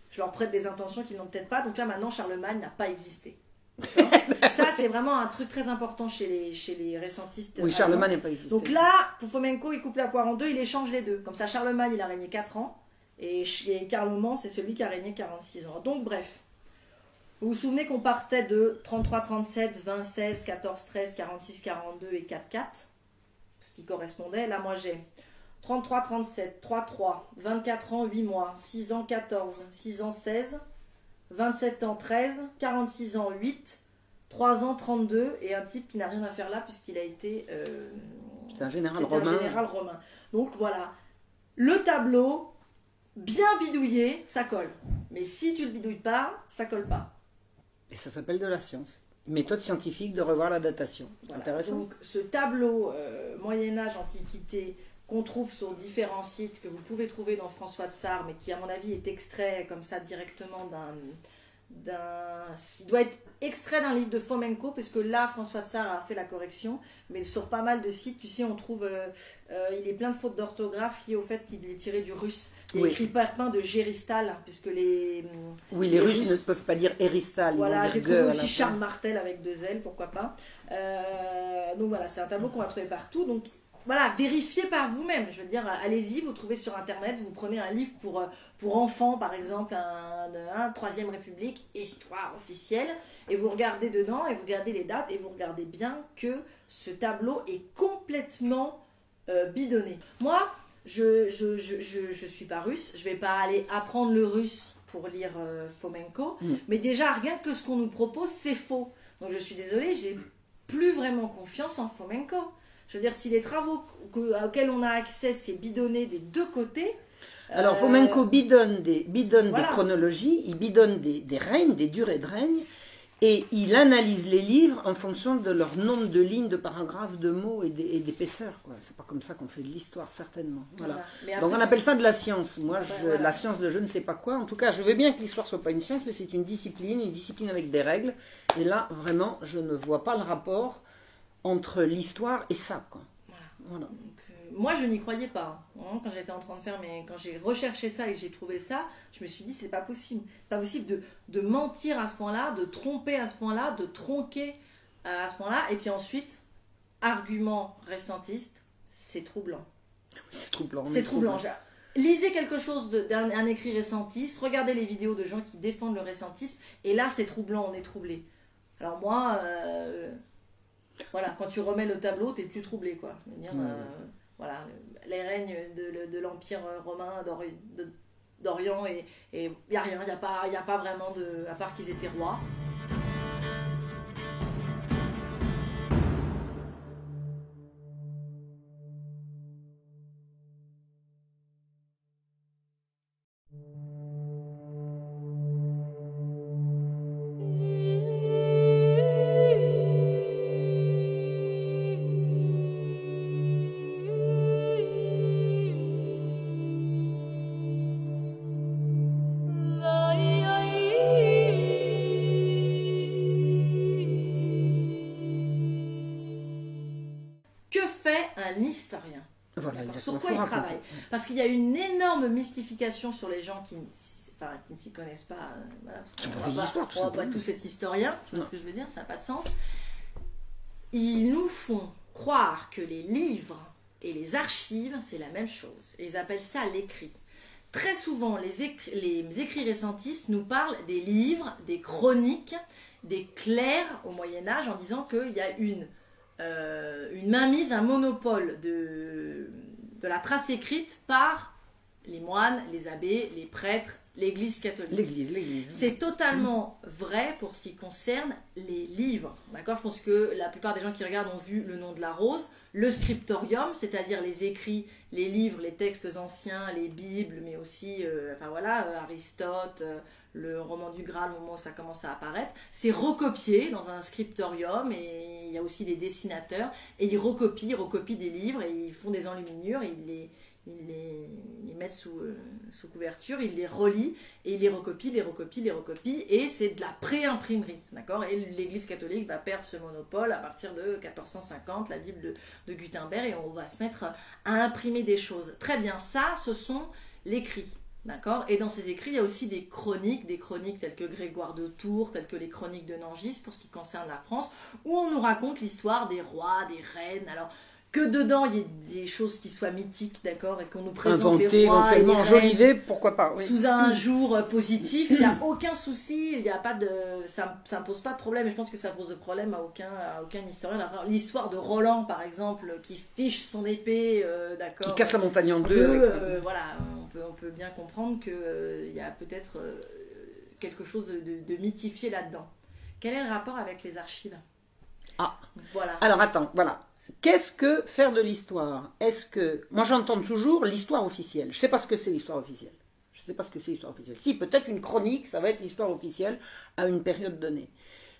Je leur prête des intentions qu'ils n'ont peut-être pas. Donc là maintenant, Charlemagne n'a pas existé. Ça, c'est vraiment un truc très important chez les, chez les récentistes. Oui. Charlemagne n'est pas existé. Donc là, pour Fomenko, il coupe la poire en deux, il échange les deux. Comme ça, Charlemagne, il a régné 4 ans. Et, et Carloman, c'est celui qui a régné 46 ans. Donc bref. Vous vous souvenez qu'on partait de 33, 37, 20, 16, 14, 13, 46, 42 et 4, 4. Ce qui correspondait. Là, moi, j'ai 33, 37, 3, 3, 24 ans, 8 mois, 6 ans, 14, 6 ans, 16, 27 ans, 13, 46 ans, 8, 3 ans, 32, et un type qui n'a rien à faire là puisqu'il a été... euh, C'est un général un romain. général romain. Donc voilà, le tableau, bien bidouillé, ça colle. Mais si tu le bidouilles pas, ça colle pas. Et ça s'appelle de la science. Méthode scientifique de revoir la datation. Voilà. intéressant. Donc ce tableau euh, Moyen Âge, Antiquité, qu'on trouve sur différents sites, que vous pouvez trouver dans François de Sars, mais qui à mon avis est extrait comme ça directement d'un... il doit être extrait d'un livre de Fomenko, parce que là, François de Sars a fait la correction, mais sur pas mal de sites, tu sais, on trouve... euh, euh, il est plein de fautes d'orthographe liées au fait qu'il est tiré du russe. Il Oui. écrit Perpin de Géristal, puisque les... Oui, les, les Russes, Russes- ne peuvent pas dire Eristal. ils Voilà, j'ai trouvé aussi. Charles Martel avec deux L, pourquoi pas. Euh, donc voilà, c'est un tableau qu'on va trouver partout. Donc voilà, vérifiez par vous-même. Je veux dire, allez-y, vous trouvez sur Internet, vous prenez un livre pour, euh, pour enfants, par exemple, un, un Troisième République, histoire officielle, et vous regardez dedans, et vous regardez les dates, et vous regardez bien que ce tableau est complètement euh, bidonné. Moi, je, je, je, je, je suis pas russe, je vais pas aller apprendre le russe pour lire euh, Fomenko, Mm. mais déjà, rien que ce qu'on nous propose, c'est faux. Donc je suis désolée, j'ai plus vraiment confiance en Fomenko. Je veux dire, si les travaux que- auxquels on a accès, c'est bidonné des deux côtés. Alors, euh, Fomenko bidonne, des, bidonne voilà. des chronologies, il bidonne des, des règnes, des durées de règne, et il analyse les livres en fonction de leur nombre de lignes, de paragraphes, de mots et d'é- et d'épaisseur. C'est pas comme ça qu'on fait de l'histoire, certainement. Voilà. voilà. Mais Donc on appelle ça de la science. Moi, je- voilà. la science de je ne sais pas quoi. En tout cas, je veux bien que l'histoire soit pas une science, mais c'est une discipline, une discipline avec des règles. Et là, vraiment, je ne vois pas le rapport entre l'histoire et ça. Quoi. Voilà. Voilà. Donc, euh, moi, je n'y croyais pas. hein, quand j'étais en train de faire, mais quand j'ai recherché ça et que j'ai trouvé ça, je me suis dit, c'est pas possible. C'est pas possible de, de mentir à ce point-là, de tromper à ce point-là, de tronquer euh, à ce point-là. Et puis ensuite, argument récentiste, c'est troublant. C'est troublant. C'est est troublant. Lisez quelque chose d'un un écrit récentiste, regardez les vidéos de gens qui défendent le récentisme, et là c'est troublant, on est troublé. Alors moi, euh, voilà, quand tu remets le tableau, t'es plus troublé, quoi. Dire, Ouais. euh, voilà, les règnes de, de l'Empire romain d'Ori- de- d'Orient, et il n'y a rien, il n'y a, pas- y a pas vraiment de. à part qu'ils étaient rois. Énorme mystification sur les gens qui, ne s'y- enfin, qui ne s'y connaissent pas. euh, voilà, parce qu'on pas va pas- d'histoire, tout On va pas simplement. tous être historiens, tu vois ce que je veux dire Ça n'a pas de sens. Ils nous font croire que les livres et les archives, c'est la même chose. Ils appellent ça l'écrit. Très souvent, les, écri- les écrits récentistes nous parlent des livres, des chroniques, des clercs au Moyen Âge en disant qu'il y a une, euh, une mainmise, un monopole de, de la trace écrite par les moines, les abbés, les prêtres, l'Église catholique. L'église, l'église. C'est totalement vrai pour ce qui concerne les livres. D'accord? Je pense que la plupart des gens qui regardent ont vu le nom de la rose, le scriptorium, c'est-à-dire les écrits, les livres, les textes anciens, les bibles, mais aussi, euh, enfin voilà, euh, Aristote, euh, le roman du Graal, au moment où ça commence à apparaître. C'est recopié dans un scriptorium et il y a aussi des dessinateurs et ils recopient, ils recopient des livres et ils font des enluminures et ils les, ils les, ils les mettent sous, euh, sous couverture, ils les relient et il les recopie, les recopie, les recopie, et c'est de la pré-imprimerie, d'accord? Et l'Église catholique va perdre ce monopole à partir de 1450, la Bible de, de Gutenberg, et on va se mettre à imprimer des choses. Très bien, ça, ce sont l'écrit, d'accord? Et dans ces écrits, il y a aussi des chroniques, des chroniques telles que Grégoire de Tours, telles que les chroniques de Nangis, pour ce qui concerne la France, où on nous raconte l'histoire des rois, des reines, alors que dedans il y ait des choses qui soient mythiques, d'accord, et qu'on nous présente Inventé les rois éventuellement, pourquoi pas. oui. sous un jour euh, positif, il n'y a aucun souci, il n'y a pas de, ça, ça ne pose pas de problème. Et je pense que ça pose de problème à aucun, à aucun historien. L'histoire de Roland, par exemple, qui fiche son épée, euh, Qui d'accord. casse la montagne en deux. Ça. euh, voilà, on peut, on peut bien comprendre qu'il y a peut-être euh, quelque chose de, de- de mythifié là-dedans. Quel est le rapport avec les archives? Ah. Voilà. Alors attends, voilà. Qu'est-ce que faire de l'histoire? Est-ce que moi j'entends toujours l'histoire officielle. Je sais pas ce que c'est l'histoire officielle. Je sais pas ce que c'est l'histoire officielle. Si peut-être une chronique, ça va être l'histoire officielle à une période donnée.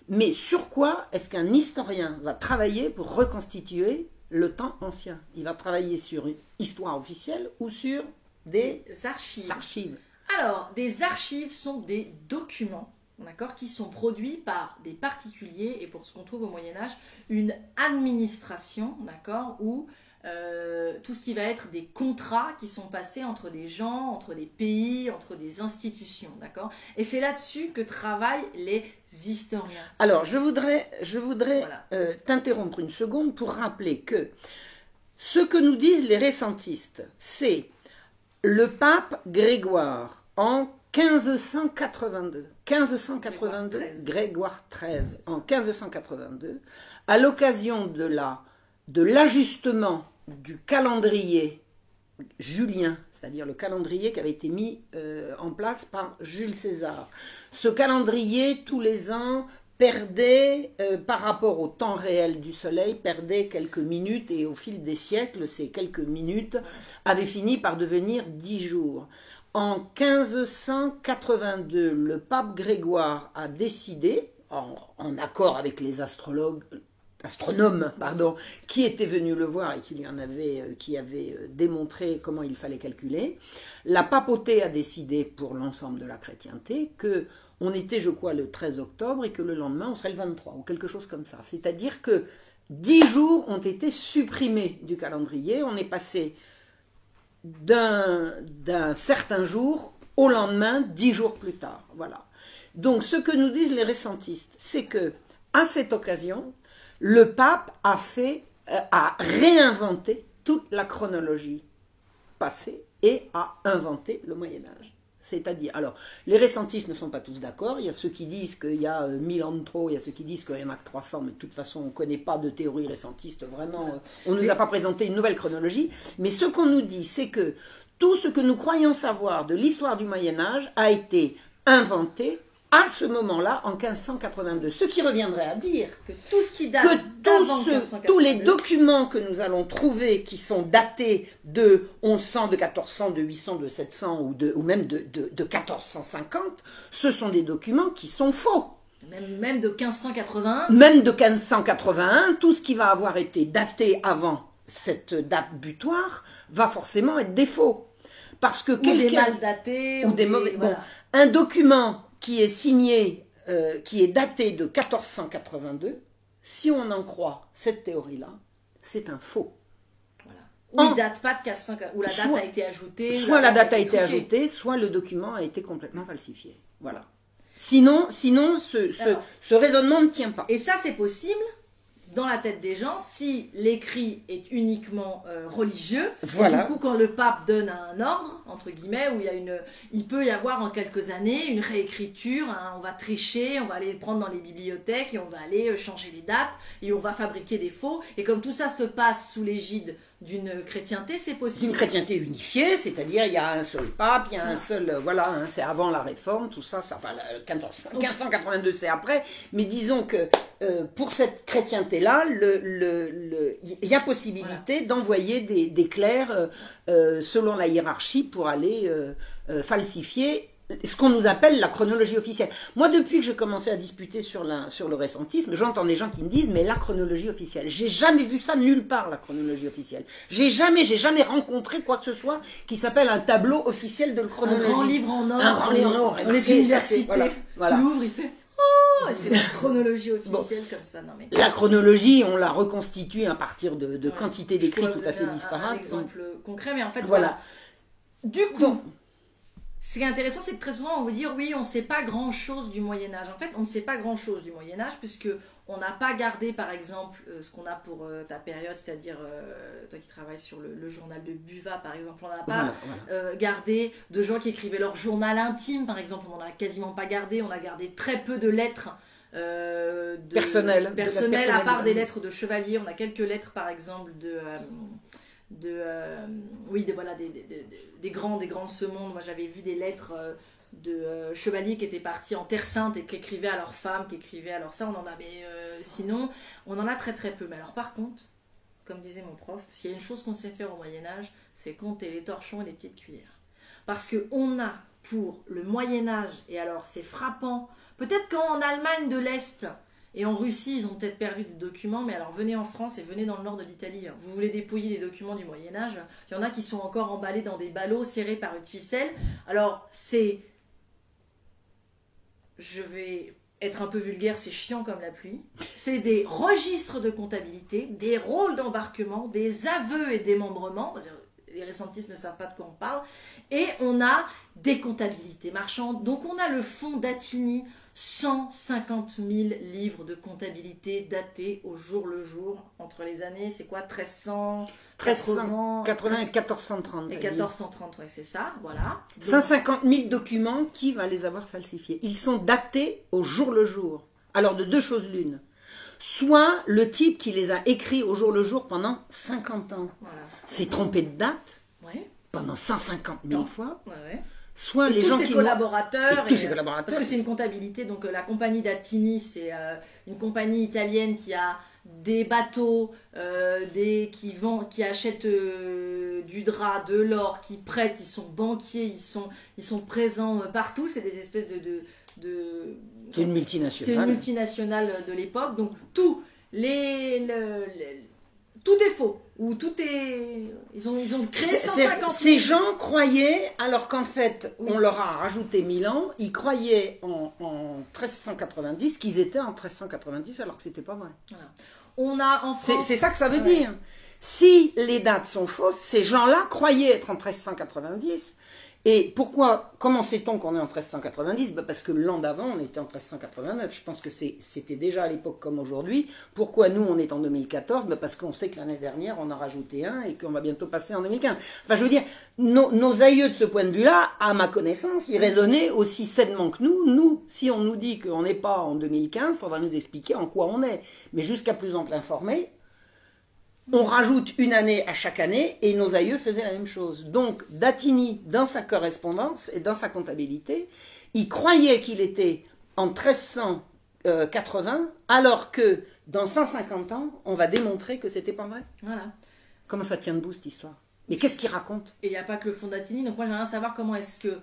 Mais sur quoi est-ce qu'un historien va travailler pour reconstituer le temps ancien? Il va travailler sur une histoire officielle ou sur des archives. archives? Alors, des archives sont des documents, d'accord, qui sont produits par des particuliers et pour ce qu'on trouve au Moyen Âge, une administration, d'accord, où euh, tout ce qui va être des contrats qui sont passés entre des gens, entre des pays, entre des institutions, d'accord. Et c'est là-dessus que travaillent les historiens. Alors, je voudrais, je voudrais Voilà. euh, t'interrompre une seconde pour rappeler que ce que nous disent les récentistes, c'est le pape Grégoire en 1582, 1582, Grégoire XIII, en 1582, à l'occasion de la de l'ajustement du calendrier julien, c'est-à-dire le calendrier qui avait été mis euh, en place par Jules César. Ce calendrier, tous les ans, perdait, euh, par rapport au temps réel du Soleil, perdait quelques minutes et au fil des siècles, ces quelques minutes avaient fini par devenir dix jours. En 1582, le pape Grégoire a décidé, en, accord avec les astrologues, astronome pardon, qui était venu le voir et qui lui en avait, euh, qui avait euh, démontré comment il fallait calculer. La papauté a décidé pour l'ensemble de la chrétienté que on était, je crois, le 13 octobre et que le lendemain on serait le 23 ou quelque chose comme ça. C'est-à-dire que dix jours ont été supprimés du calendrier. On est passé d'un certain jour au lendemain, dix jours plus tard. Voilà. Donc, ce que nous disent les récentistes, c'est que à cette occasion, le pape a fait, euh, a réinventé toute la chronologie passée et a inventé le Moyen Âge. C'est-à-dire, alors, les récentistes ne sont pas tous d'accord. Il y a ceux qui disent qu'il y a 1000 euh, ans de trop, il y a ceux qui disent qu'il y en a que 300, mais de toute façon, on ne connaît pas de théorie récentiste, vraiment. On ne nous a pas présenté une nouvelle chronologie. Mais ce qu'on nous dit, c'est que tout ce que nous croyons savoir de l'histoire du Moyen Âge a été inventé à ce moment-là, en 1582. Ce qui reviendrait à dire que tout ce qui date que tous les documents que nous allons trouver qui sont datés de 1100, de 1400, de 800, de 700 ou, de, ou même de, de, de 1450, ce sont des documents qui sont faux. Même, même de 1581 Même de 1581, tout ce qui va avoir été daté avant cette date butoir va forcément être des faux. Parce que ou des mal datés. Ou, des, mauvais. Bon, un document qui est signé, euh, qui est daté de 1482, si on en croit cette théorie-là, c'est un faux. Ou, date pas de 1400, ou la date a été ajoutée. Soit la date a été ajoutée, soit le document a été complètement falsifié. Voilà. Sinon, sinon ce, ce raisonnement ne tient pas. Et ça, c'est possible dans la tête des gens si l'écrit est uniquement euh, religieux. Voilà. du coup, quand le pape donne un ordre, entre guillemets, où il, y a une, il peut y avoir en quelques années une réécriture, hein, on va tricher, on va aller le prendre dans les bibliothèques et on va aller euh, changer les dates et on va fabriquer des faux. Et comme tout ça se passe sous l'égide d'une chrétienté, c'est possible. D'une chrétienté unifiée, c'est-à-dire il y a un seul pape, il y a un seul, euh, voilà, hein, c'est avant la réforme, tout ça, ça enfin, 1582 c'est après, mais disons que euh, pour cette chrétienté-là, il le, le, y a possibilité d'envoyer des, des clercs euh, selon la hiérarchie pour aller falsifier ce qu'on nous appelle la chronologie officielle. Moi, depuis que j'ai commencé à disputer sur, la, sur le récentisme, j'entends des gens qui me disent, mais la chronologie officielle, j'ai jamais vu ça nulle part, la chronologie officielle. J'ai jamais, j'ai jamais rencontré quoi que ce soit qui s'appelle un tableau officiel de chronologie. Un grand livre en or. Un grand livre en or. On les universités. Voilà. l'ouvre, il fait. Oh, c'est la chronologie officielle comme ça. Non, mais... La chronologie, on la reconstitue à partir de, de quantités d'écrits tout à fait disparates. Un, exemple concret, mais en fait, voilà. Du coup, ce qui est intéressant, c'est que très souvent, on vous dire oui, on ne sait pas grand-chose du Moyen Âge. En fait, on ne sait pas grand-chose du Moyen Âge, puisque on n'a pas gardé, par exemple, euh, ce qu'on a pour euh, ta période, c'est-à-dire euh, toi qui travailles sur le, journal de Buva, par exemple, on n'a pas gardé de gens qui écrivaient leur journal intime, par exemple, on n'en a quasiment pas gardé. On a gardé très peu de lettres. personnelles, personnelles, à part des lettres de chevaliers. On a quelques lettres, par exemple, de de euh, oui de, voilà des, des, des, grands des grands de ce monde moi j'avais vu des lettres euh, de euh, chevaliers qui étaient partis en terre sainte et qui écrivaient à leurs femmes qui écrivaient alors ça on en a mais sinon on en a très très peu. Mais alors par contre comme disait mon prof s'il y a une chose qu'on sait faire au Moyen Âge c'est compter les torchons et les petites cuillères parce que on a pour le Moyen Âge et alors c'est frappant peut-être qu'en Allemagne de l'Est et en Russie, ils ont peut-être perdu des documents, mais alors venez en France et venez dans le nord de l'Italie. Vous voulez dépouiller des documents du Moyen Âge Il y en a qui sont encore emballés dans des ballots serrés par une ficelle. Alors c'est... Je vais être un peu vulgaire, c'est chiant comme la pluie. C'est des registres de comptabilité, des rôles d'embarquement, des aveux et démembrements. Les récentistes ne savent pas de quoi on parle. Et on a des comptabilités marchandes. Donc on a le fonds d'Attigny 150 000 livres de comptabilité datés au jour le jour entre les années, c'est quoi 1300 1380 et 1430. Et 1430, oui, c'est ça, voilà. 150 000 documents, qui va les avoir falsifiés? Ils sont datés au jour le jour. Alors, de deux choses l'une. Soit le type qui les a écrits au jour le jour pendant 50 ans s'est trompé de date pendant 150 000 fois. Soit Et les tous gens ses qui collaborateurs. et tous et, ces euh, collaborateurs. Parce que c'est une comptabilité, donc euh, la compagnie d'Attini, c'est euh, une compagnie italienne qui a des bateaux, euh, des, qui, vend, qui achètent euh, du drap, de l'or, qui prêtent, ils sont banquiers, ils sont, ils sont présents partout, c'est des espèces de... de, de- c'est une c'est multinationale. une multinationale de l'époque, donc tout, les, le- le- tout est faux, ou tout est... Ils ont, ils ont créé C'est- c'est- 150 Ces gens croyaient, alors qu'en fait, Oui. on leur a rajouté 1000 ans, ils croyaient en, en 1390 qu'ils étaient en 1390 alors que c'était pas vrai. On a en C'est France... c'est ça que ça veut Ouais. dire. Si les dates sont fausses, ces gens-là croyaient être en 1390. Et pourquoi, comment sait-on qu'on est en 1390 Bah, Parce que l'an d'avant, on était en 1389. Je pense que c'était déjà à l'époque comme aujourd'hui. Pourquoi nous, on est en 2014 Bah, Parce qu'on sait que l'année dernière, on a rajouté un et qu'on va bientôt passer en 2015. Enfin, je veux dire, nos, aïeux de ce point de vue-là, à ma connaissance, ils raisonnaient aussi sainement que nous. Nous, si on nous dit qu'on n'est pas en 2015, il faudra nous expliquer en quoi on est. Mais jusqu'à plus ample informé, on rajoute une année à chaque année et nos aïeux faisaient la même chose. Donc Datini, dans sa correspondance et dans sa comptabilité, il croyait qu'il était en 1380 alors que dans 150 ans, on va démontrer que c'était pas vrai. Voilà. Comment ça tient debout cette histoire? Mais qu'est-ce qu'il raconte? Et il n'y a pas que le fonds d'Attini, donc moi j'aimerais savoir comment est-ce que.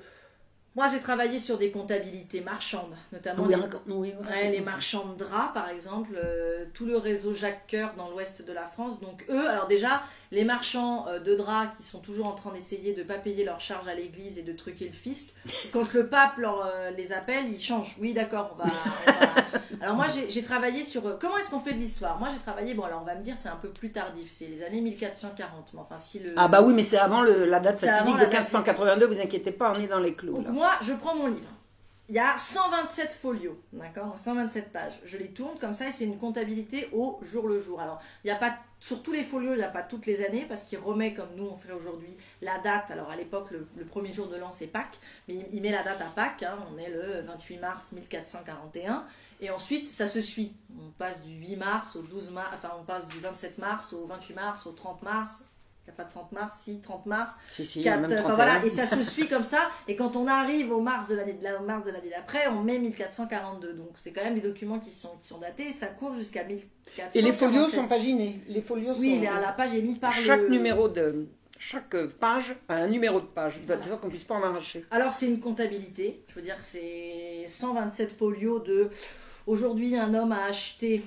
Moi j'ai travaillé sur des comptabilités marchandes, notamment Oui, les, oui, ouais, les marchands de draps par exemple, euh, tout le réseau Jacques Coeur dans l'ouest de la France. Donc eux, alors déjà, les marchands euh, de draps qui sont toujours en train d'essayer de ne pas payer leurs charges à l'église et de truquer le fisc, quand le pape leur, euh, les appelle, ils changent. Oui d'accord, on va... on va- Alors moi j'ai travaillé sur... euh, comment est-ce qu'on fait de l'histoire? Moi j'ai travaillé, bon alors on va me dire c'est un peu plus tardif, c'est les années 1440, mais enfin si le... Ah bah oui, mais c'est avant le- la date la de date 1582, vous inquiétez pas, on est dans les clous. Donc là. moi, je prends mon livre. Il y a 127 folios, d'accord Donc 127 pages. Je les tourne comme ça et c'est une comptabilité au jour le jour. Alors, il n'y a pas, sur tous les folios, il n'y a pas toutes les années parce qu'il remet, comme nous on ferait aujourd'hui, la date. Alors à l'époque, le, premier jour de l'an c'est Pâques, mais il, il met la date à Pâques. hein. on est le 28 mars 1441. Et ensuite, ça se suit. On passe du 8 mars au 12 mars, enfin on passe du 27 mars au 28 mars au 30 mars. Il n'y a pas de 30 mars, si, 30 mars. Si, si, Quatre- même enfin, 31. voilà, et ça se suit comme ça. Et quand on arrive au mars de l'année de la- au mars de l'année d'après, on met 1442. Donc c'est quand même des documents qui sont qui sont datés. Et ça court jusqu'à 1447. Et les folios sont paginés. Les folios Oui, sont... là, la page est mise par Chaque le. numéro de chaque page a un numéro de page. De sorte qu'on puisse pas en arracher. Alors c'est une comptabilité. Je veux dire, c'est 127 folios de. Aujourd'hui, un homme a acheté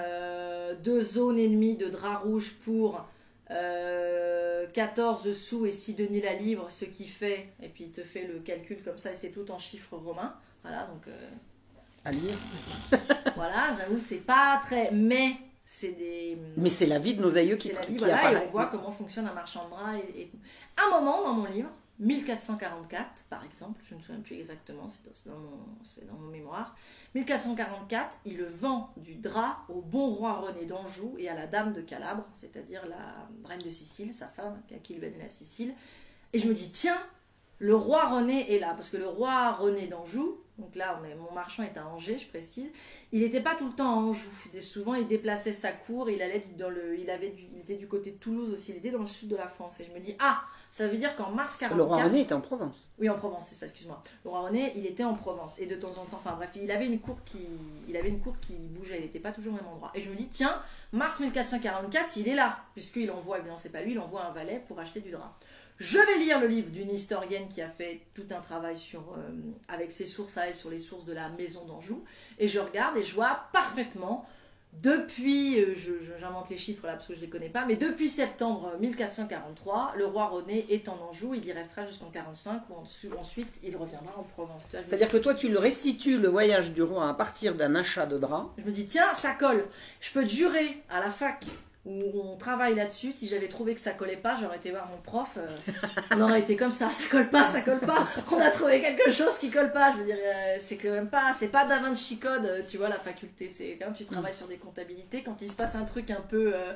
euh, deux zones et demie de drap rouge pour. Euh, 14 sous et 6 deniers la livre, ce qui fait, et puis il te fait le calcul comme ça, et c'est tout en chiffres romains. Voilà, donc euh, À lire. Voilà, j'avoue, c'est pas très. Mais c'est des. Mais c'est la vie de nos aïeux qui, la vie, qui voilà, et apparaît. on voit comment fonctionne un marchand de draps. Et, et- Un moment dans mon livre, 1444 par exemple, je ne me souviens plus exactement, c'est dans, dans mon, mémoire. 1444, il vend du drap au bon roi René d'Anjou et à la dame de Calabre, c'est-à-dire la reine de Sicile, sa femme, à qui lui a donné la Sicile. Et je me dis, tiens, le roi René est là, parce que le roi René d'Anjou, donc là, on est, mon marchand est à Angers, je précise, il n'était pas tout le temps à Anjou. Souvent, il déplaçait sa cour, il, allait dans le, il, avait du- il était du côté de Toulouse aussi, il était dans le sud de la France. Et je me dis, ah, ça veut dire qu'en mars 44... Le roi René était en Provence. Oui, en Provence, c'est ça, excuse-moi. Le roi René, il était en Provence. Et de temps en temps, enfin bref, il avait une cour qui, il avait une cour qui bougeait, il n'était pas toujours au même endroit. Et je me dis, tiens, mars 1444, il est là. Puisqu'il envoie, évidemment, c'est pas lui, il envoie un valet pour acheter du drap. Je vais lire le livre d'une historienne qui a fait tout un travail sur, euh, avec ses sources à elle sur les sources de la maison d'Anjou. Et je regarde et je vois parfaitement, depuis, euh, j'invente les chiffres là parce que je ne les connais pas, mais depuis septembre 1443, le roi René est en Anjou, il y restera jusqu'en 45 ou en dessous- ensuite il reviendra en Provence. C'est-à-dire que toi, tu le restitues le voyage du roi à partir d'un achat de drap. Je me dis, tiens, ça colle. Je peux te jurer, à la fac où on travaille là-dessus, si j'avais trouvé que ça collait pas, j'aurais été voir mon prof. euh, on aurait été comme ça, ça colle pas, ça colle pas. On a trouvé quelque chose qui colle pas. Je veux dire, euh, c'est quand même pas, c'est pas Da Vinci Code, euh, tu vois, la faculté. C'est quand tu travailles sur des comptabilités, quand il se passe un truc un peu, euh,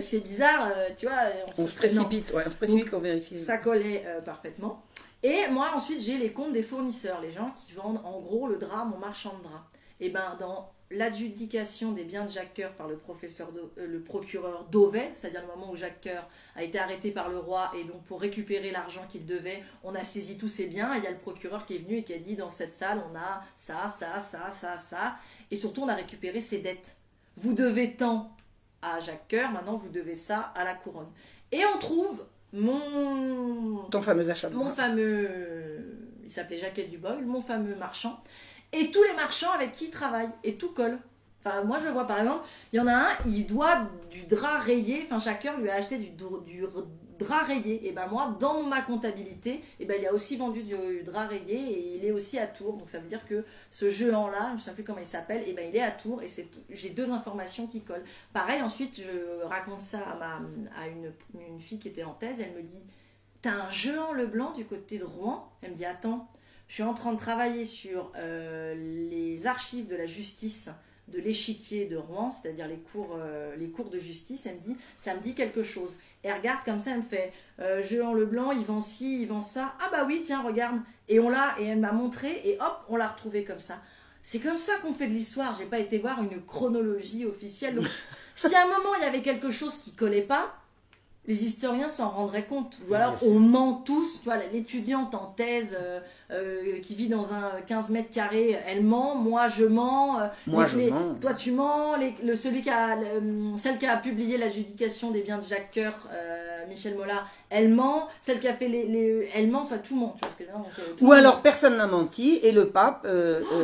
c'est bizarre, tu vois. On se précipite, ouais, on se précipite pour vérifier. Ça collait parfaitement. Et moi, ensuite, j'ai les comptes des fournisseurs, les gens qui vendent en gros le drap, mon marchand de drap. Et ben dans l'adjudication des biens de Jacques Coeur par le, professeur euh, le procureur Dauvet, c'est-à-dire le moment où Jacques Coeur a été arrêté par le roi et donc pour récupérer l'argent qu'il devait, on a saisi tous ses biens. Et il y a le procureur qui est venu et qui a dit dans cette salle, on a ça, ça, ça, ça, ça. Et surtout, on a récupéré ses dettes. Vous devez tant à Jacques Coeur, maintenant vous devez ça à la couronne. Et on trouve mon. Ton fameux achat. Mon fameux. Il s'appelait Jacques Dubois, mon fameux marchand et tous les marchands avec qui il travaille. Et tout colle. Enfin, moi, je le vois par exemple, il y en a un, il doit du drap rayé. Enfin, chacun lui a acheté du, drap rayé. Et ben moi, dans ma comptabilité, et ben il a aussi vendu du, drap rayé et il est aussi à Tours. Donc ça veut dire que ce géant-là, je ne sais plus comment il s'appelle, et ben il est à Tours et j'ai deux informations qui collent. Pareil, ensuite je raconte ça à ma à une, une fille qui était en thèse. Elle me dit, t'as un géant Leblanc du côté de Rouen? Elle me dit, attends, je suis en train de travailler sur euh, les archives de la justice de l'échiquier de Rouen, c'est-à-dire les cours, euh, les cours de justice. Elle me dit, ça me dit quelque chose. Elle regarde comme ça, elle me fait, euh, Jean Leblanc, il vend ci, il vend ça. Ah bah oui, tiens, regarde. Et on l'a, et elle m'a montré, et hop, on l'a retrouvé comme ça. C'est comme ça qu'on fait de l'histoire. J'ai pas été voir une chronologie officielle. si à un moment il y avait quelque chose qui collait pas, les historiens s'en rendraient compte. Ou alors on ment tous. Tu vois, l'étudiante en thèse euh, euh, qui vit dans un 15 mètres carrés, elle ment. Moi, je mens. Euh, moi, je mens. Toi, tu mens. le, celui qui a, celle qui a publié l'adjudication des biens de Jacques Coeur, Michel Mollard, elle ment. Celle qui a fait les, les elle ment. Enfin, tout ment. Tu vois ce que je Ou alors personne n'a menti et le pape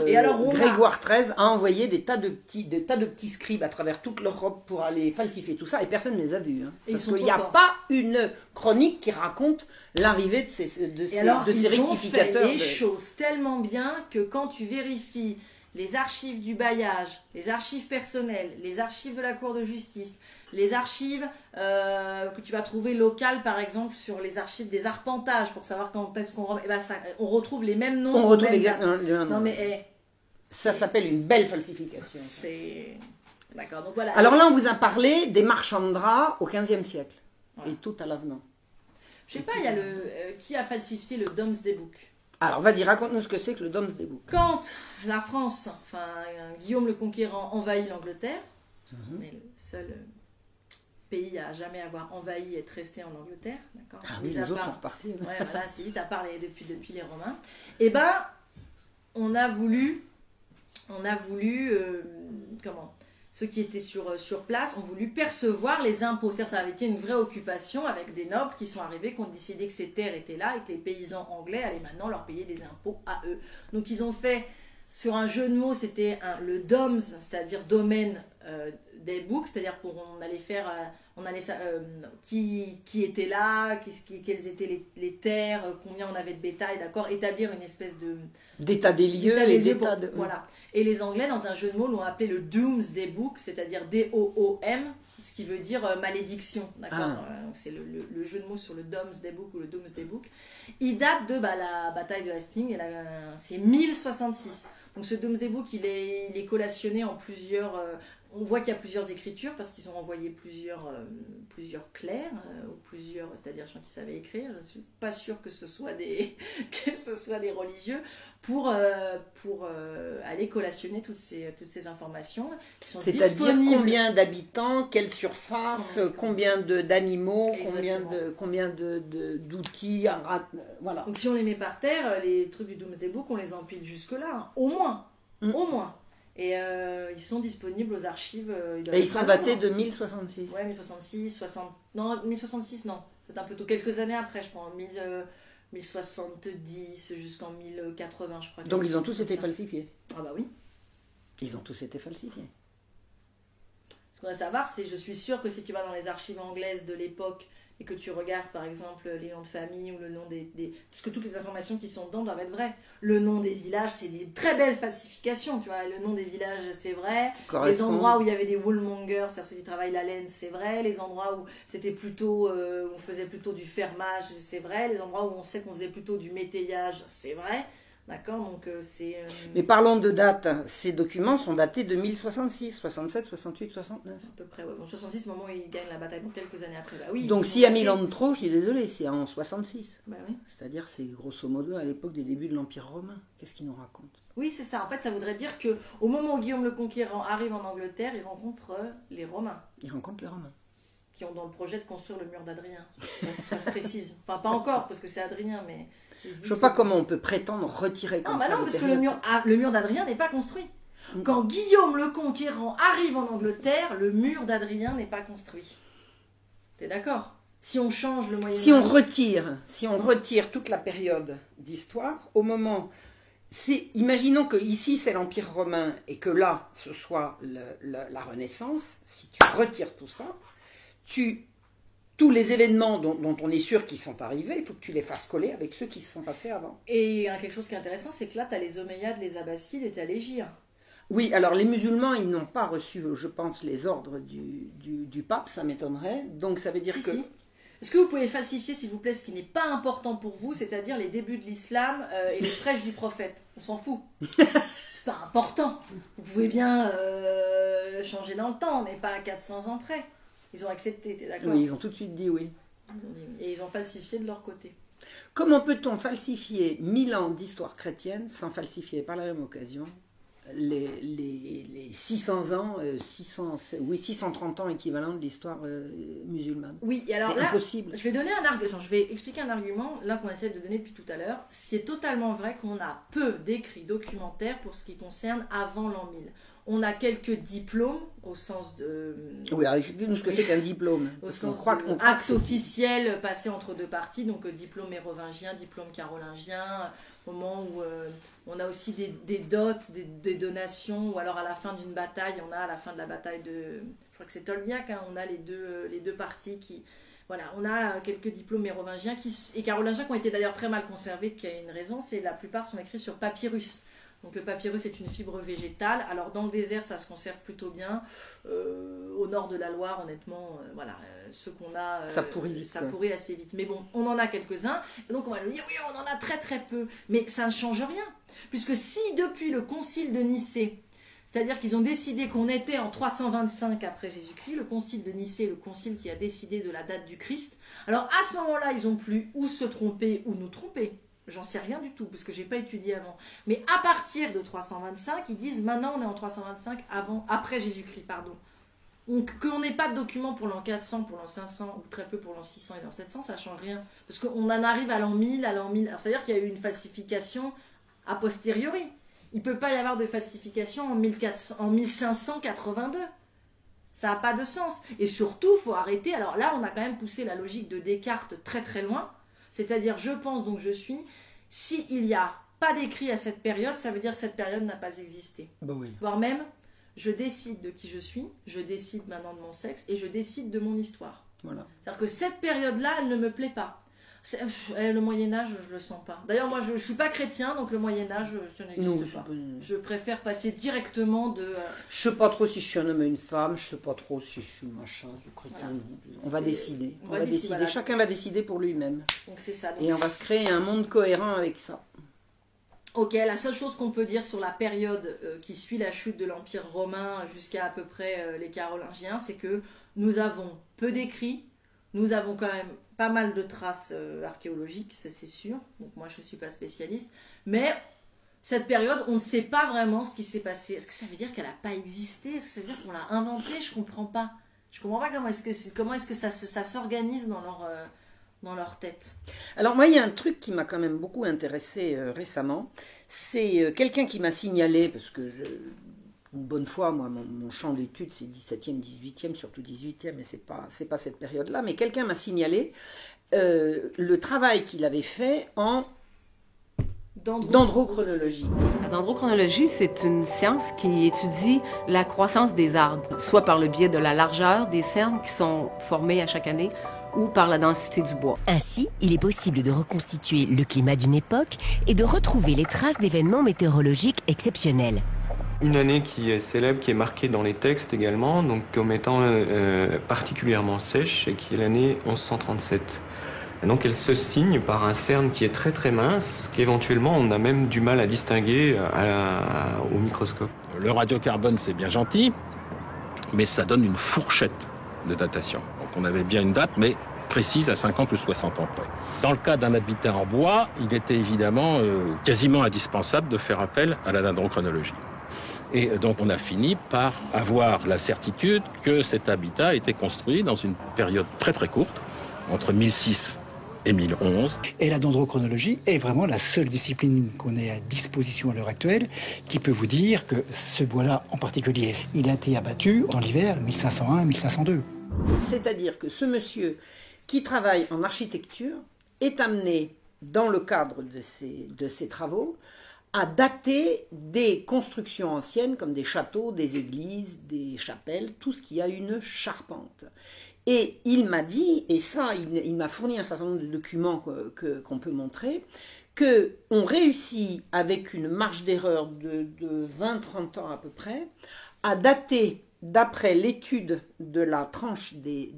et alors, Grégoire XIII a envoyé des tas de petits, des tas de petits scribes à travers toute l'Europe pour aller falsifier tout ça et personne ne les a vus. Hein. parce qu'il n'y a pas une chronique qui raconte l'arrivée de ces, de ces, alors, de ces ils rectificateurs. Ont fait les choses tellement bien que quand tu vérifies les archives du bailliage, les archives personnelles, les archives de la Cour de justice, les archives euh, que tu vas trouver locales, par exemple, sur les archives des arpentages, pour savoir quand est-ce qu'on eh ben, on retrouve les mêmes noms. On retrouve exactement les mêmes Non, mais eh, ça s'appelle une belle falsification. C'est. D'accord, donc voilà. Alors là, on vous a parlé des marchands de draps au XVe siècle. Et tout à l'avenant. Je sais pas, il y a le. Euh, qui a falsifié le Domesday Book? Alors vas-y, raconte-nous ce que c'est que le Domesday Book. Quand la France, enfin Guillaume le Conquérant, envahit l'Angleterre, mhm. on est le seul euh, pays à jamais avoir envahi et être resté en Angleterre, d'accord Ah oui, les autres sont repartis. Ouais, voilà, c'est vite à part depuis, depuis les Romains. Et eh ben, on a voulu, on a voulu, euh, comment ceux qui étaient sur, euh, sur place ont voulu percevoir les impôts. C'est-à-dire ça avait été une vraie occupation avec des nobles qui sont arrivés, qui ont décidé que ces terres étaient là et que les paysans anglais allaient maintenant leur payer des impôts à eux. Donc ils ont fait, sur un jeu de mots, c'était le DOMS, c'est-à-dire domaine euh, des books, c'est-à-dire pour on allait faire, euh, on allait qui, qui était là, quelles étaient les, terres, combien on avait de bétail, d'accord, établir une espèce de d'état des lieux de voilà. Et les Anglais, dans un jeu de mots, l'ont appelé le Doomsday Book, c'est-à-dire D-O-O-M, ce qui veut dire euh, malédiction. D'accord ah. euh, C'est le, jeu de mots sur le Doomsday Book ou le Doomsday Book. Il date de bah, la bataille de Hastings, c'est 1066. Donc ce Doomsday Book, il est, il est collationné en plusieurs, euh, on voit qu'il y a plusieurs écritures parce qu'ils ont envoyé plusieurs, euh, plusieurs clercs euh, ou plusieurs, c'est-à-dire gens qui savaient écrire. Je ne suis pas sûre que ce soit des, que ce soit des religieux pour, euh, pour aller collationner toutes ces, toutes ces informations. C'est-à-dire combien d'habitants, quelle surface, combien d'animaux, combien de combien de d'outils, voilà. Donc si on les met par terre, les trucs du Doomsday Book, on les empile jusque là, hein. au moins, mm. au moins. Et euh, ils sont disponibles aux archives. Euh, et ils sont datés de 1066. Ouais, 1066, 60. Non, 1066, non. C'est un peu tôt. Quelques années après, je pense. 1070 jusqu'en 1080, je crois. Donc ils ont tous été falsifiés. Ah bah oui. Ils ont tous été falsifiés. Ce qu'on va savoir, c'est, je suis sûre que si tu vas dans les archives anglaises de l'époque et que tu regardes par exemple les noms de famille ou le nom des, Parce que toutes les informations qui sont dedans doivent être vraies. Le nom des villages, c'est des très belles falsifications, tu vois. Le nom des villages, c'est vrai. Les endroits où il y avait des woolmongers, c'est-à-dire ceux qui travaillent la laine, c'est vrai. Les endroits où c'était plutôt... Euh, on faisait plutôt du fermage, c'est vrai. Les endroits où on sait qu'on faisait plutôt du métayage, c'est vrai. D'accord Donc euh, c'est. Euh, Mais parlons de date. Ces documents sont datés de 1066, 67, 68, 69. À peu près, ouais. Bon, 66, au moment où ils gagnent la bataille, donc quelques années après. Bah, oui, donc s'il y a 1000 ans de trop, je suis désolé, c'est en 66. Bah oui. C'est-à-dire, c'est grosso modo à l'époque des débuts de l'Empire romain. Qu'est-ce qu'ils nous racontent Oui, c'est ça. En fait, ça voudrait dire que au moment où Guillaume le Conquérant arrive en Angleterre, il rencontre euh, les Romains. Il rencontre les Romains. Qui ont dans le projet de construire le mur d'Adrien. Ça, se précise. Enfin, pas encore, parce que c'est Adrien, mais. Je ne sais pas comment on peut prétendre retirer comme non, bah ça. Non, parce que le mur, le mur d'Adrien n'est pas construit. Mm. Quand Guillaume le Conquérant arrive en Angleterre, le mur d'Adrien n'est pas construit. T'es d'accord? Si on change le moyen. Si on retire, si on retire toute la période d'histoire, au moment imaginons que ici c'est l'Empire romain et que là ce soit la Renaissance, si tu retires tout ça, tu, tous les événements dont, on est sûr qu'ils sont arrivés, il faut que tu les fasses coller avec ceux qui se sont passés avant. Et quelque chose qui est intéressant, c'est que là tu as les Omeyyades, les Abbassides et tu as les Gyres. Oui, alors les musulmans, ils n'ont pas reçu, je pense, les ordres du, du, pape, ça m'étonnerait. Donc ça veut dire que... Est-ce que vous pouvez falsifier, s'il vous plaît, ce qui n'est pas important pour vous, c'est-à-dire les débuts de l'islam euh, et les prêches du prophète? On s'en fout. C'est pas important. Vous pouvez bien euh, changer dans le temps, mais pas à 400 ans près. Ils ont accepté, t'es d'accord Oui, ils ont tout de suite dit oui. Et ils ont falsifié de leur côté. Comment peut-on falsifier 1000 ans d'histoire chrétienne sans falsifier par la même occasion les, les, 600 ans, 600, euh, oui, 630 ans équivalent de l'histoire euh, musulmane? Oui, et alors là, impossible. je vais donner un argument, je vais expliquer un argument, là qu'on essaie de donner depuis tout à l'heure. C'est totalement vrai qu'on a peu d'écrits documentaires pour ce qui concerne avant l'an 1000. On a quelques diplômes au sens de. Oui, alors expliquez-nous ce que c'est qu'un diplôme. Au sens croit de acte officiel passé entre deux parties, donc euh, diplôme mérovingien, diplôme carolingien, moment où euh, on a aussi des, dots, des, donations, ou alors à la fin d'une bataille, on a à la fin de la bataille de, je crois que c'est Tolbiac, hein, on a les deux, les deux parties qui, voilà, on a quelques diplômes mérovingiens qui, et carolingiens qui ont été d'ailleurs très mal conservés, qui a une raison, c'est la plupart sont écrits sur papyrus. Donc le papyrus est une fibre végétale. Alors dans le désert, ça se conserve plutôt bien. Euh, au nord de la Loire, honnêtement, euh, voilà, euh, ce qu'on a, ça pourrit ça pourrit assez vite. Mais bon, on en a quelques-uns. Donc on va le dire, oui, on en a très très peu. Mais ça ne change rien, puisque si depuis le concile de Nicée, c'est-à-dire qu'ils ont décidé qu'on était en 325 après Jésus-Christ, le concile de Nicée, le concile qui a décidé de la date du Christ. Alors à ce moment-là, ils ont plus ou se tromper ou nous tromper. J'en sais rien du tout, parce que j'ai pas étudié avant. Mais à partir de 325, ils disent maintenant on est en 325 avant, après Jésus-Christ, pardon. Donc qu'on n'ait pas de document pour l'an 400, pour l'an 500, ou très peu pour l'an 600 et l'an 700, ça change rien. Parce qu'on en arrive à l'an 1000, à l'an 1000. Alors c'est-à-dire qu'il y a eu une falsification a posteriori. Il ne peut pas y avoir de falsification en, 1400, en 1582. Ça n'a pas de sens. Et surtout, faut arrêter. Alors là, on a quand même poussé la logique de Descartes très très loin. C'est-à-dire, je pense donc je suis. S'il n'y a pas d'écrit à cette période, ça veut dire que cette période n'a pas existé. Bah oui. Voire même, je décide de qui je suis, je décide maintenant de mon sexe et je décide de mon histoire. Voilà. C'est-à-dire que cette période-là, elle ne me plaît pas. Eh, le Moyen Âge, je le sens pas. D'ailleurs, moi, je, ne suis pas chrétien, donc le Moyen Âge, ça n'existe pas. Je préfère passer directement de. Euh, je sais pas trop si je suis un homme et une femme. Je sais pas trop si je suis machin, du chrétien. On va décider. On, va, décider. Chacun va décider pour lui-même. Donc c'est ça. et on va se créer un monde cohérent avec ça. Ok, la seule chose qu'on peut dire sur la période euh, qui suit la chute de l'Empire romain jusqu'à à peu près euh, les Carolingiens, c'est que nous avons peu d'écrits, nous avons quand même pas mal de traces euh, archéologiques, ça c'est sûr. Donc moi je ne suis pas spécialiste. Mais cette période, on ne sait pas vraiment ce qui s'est passé. Est-ce que ça veut dire qu'elle n'a pas existé? Est-ce que ça veut dire qu'on l'a inventée? Je comprends pas. Je comprends pas comment est-ce que, comment est-ce que ça, ça s'organise dans leur, euh, dans leur tête. Alors moi, il y a un truc qui m'a quand même beaucoup intéressé euh, récemment. C'est quelqu'un qui m'a signalé, parce que je, une bonne fois, moi, mon, champ d'études, c'est 17e, 18e, surtout 18e, mais c'est pas, c'est pas cette période-là. Mais quelqu'un m'a signalé euh, le travail qu'il avait fait en dendrochronologie. La dendrochronologie, c'est une science qui étudie la croissance des arbres, soit par le biais de la largeur des cernes qui sont formées à chaque année, ou par la densité du bois. Ainsi, il est possible de reconstituer le climat d'une époque et de retrouver les traces d'événements météorologiques exceptionnels une année qui est célèbre, qui est marquée dans les textes également, donc comme étant euh, particulièrement sèche, et qui est l'année 1137. Et donc elle se signe par un cerne qui est très très mince, qu'éventuellement on a même du mal à distinguer au microscope. Le radiocarbone c'est bien gentil, mais ça donne une fourchette de datation. Donc on avait bien une date, mais précise à 50 ou 60 ans près. Dans le cas d'un habitat en bois, il était évidemment euh, quasiment indispensable de faire appel à la dendrochronologie. Et donc on a fini par avoir la certitude que cet habitat a été construit dans une période très très courte, entre 1006 et 1011. Et la dendrochronologie est vraiment la seule discipline qu'on ait à disposition à l'heure actuelle qui peut vous dire que ce bois-là en particulier, il a été abattu dans l'hiver 1501-1502. C'est-à-dire que ce monsieur qui travaille en architecture est amené, dans le cadre de ses, de ses travaux, à dater des constructions anciennes comme des châteaux, des églises, des chapelles, tout ce qui a une charpente. Et il m'a dit, et ça, il, m'a fourni un certain nombre de documents qu'on peut montrer, que on réussit avec une marge d'erreur de, de 20-30 ans à peu près à dater d'après l'étude de la tranche des,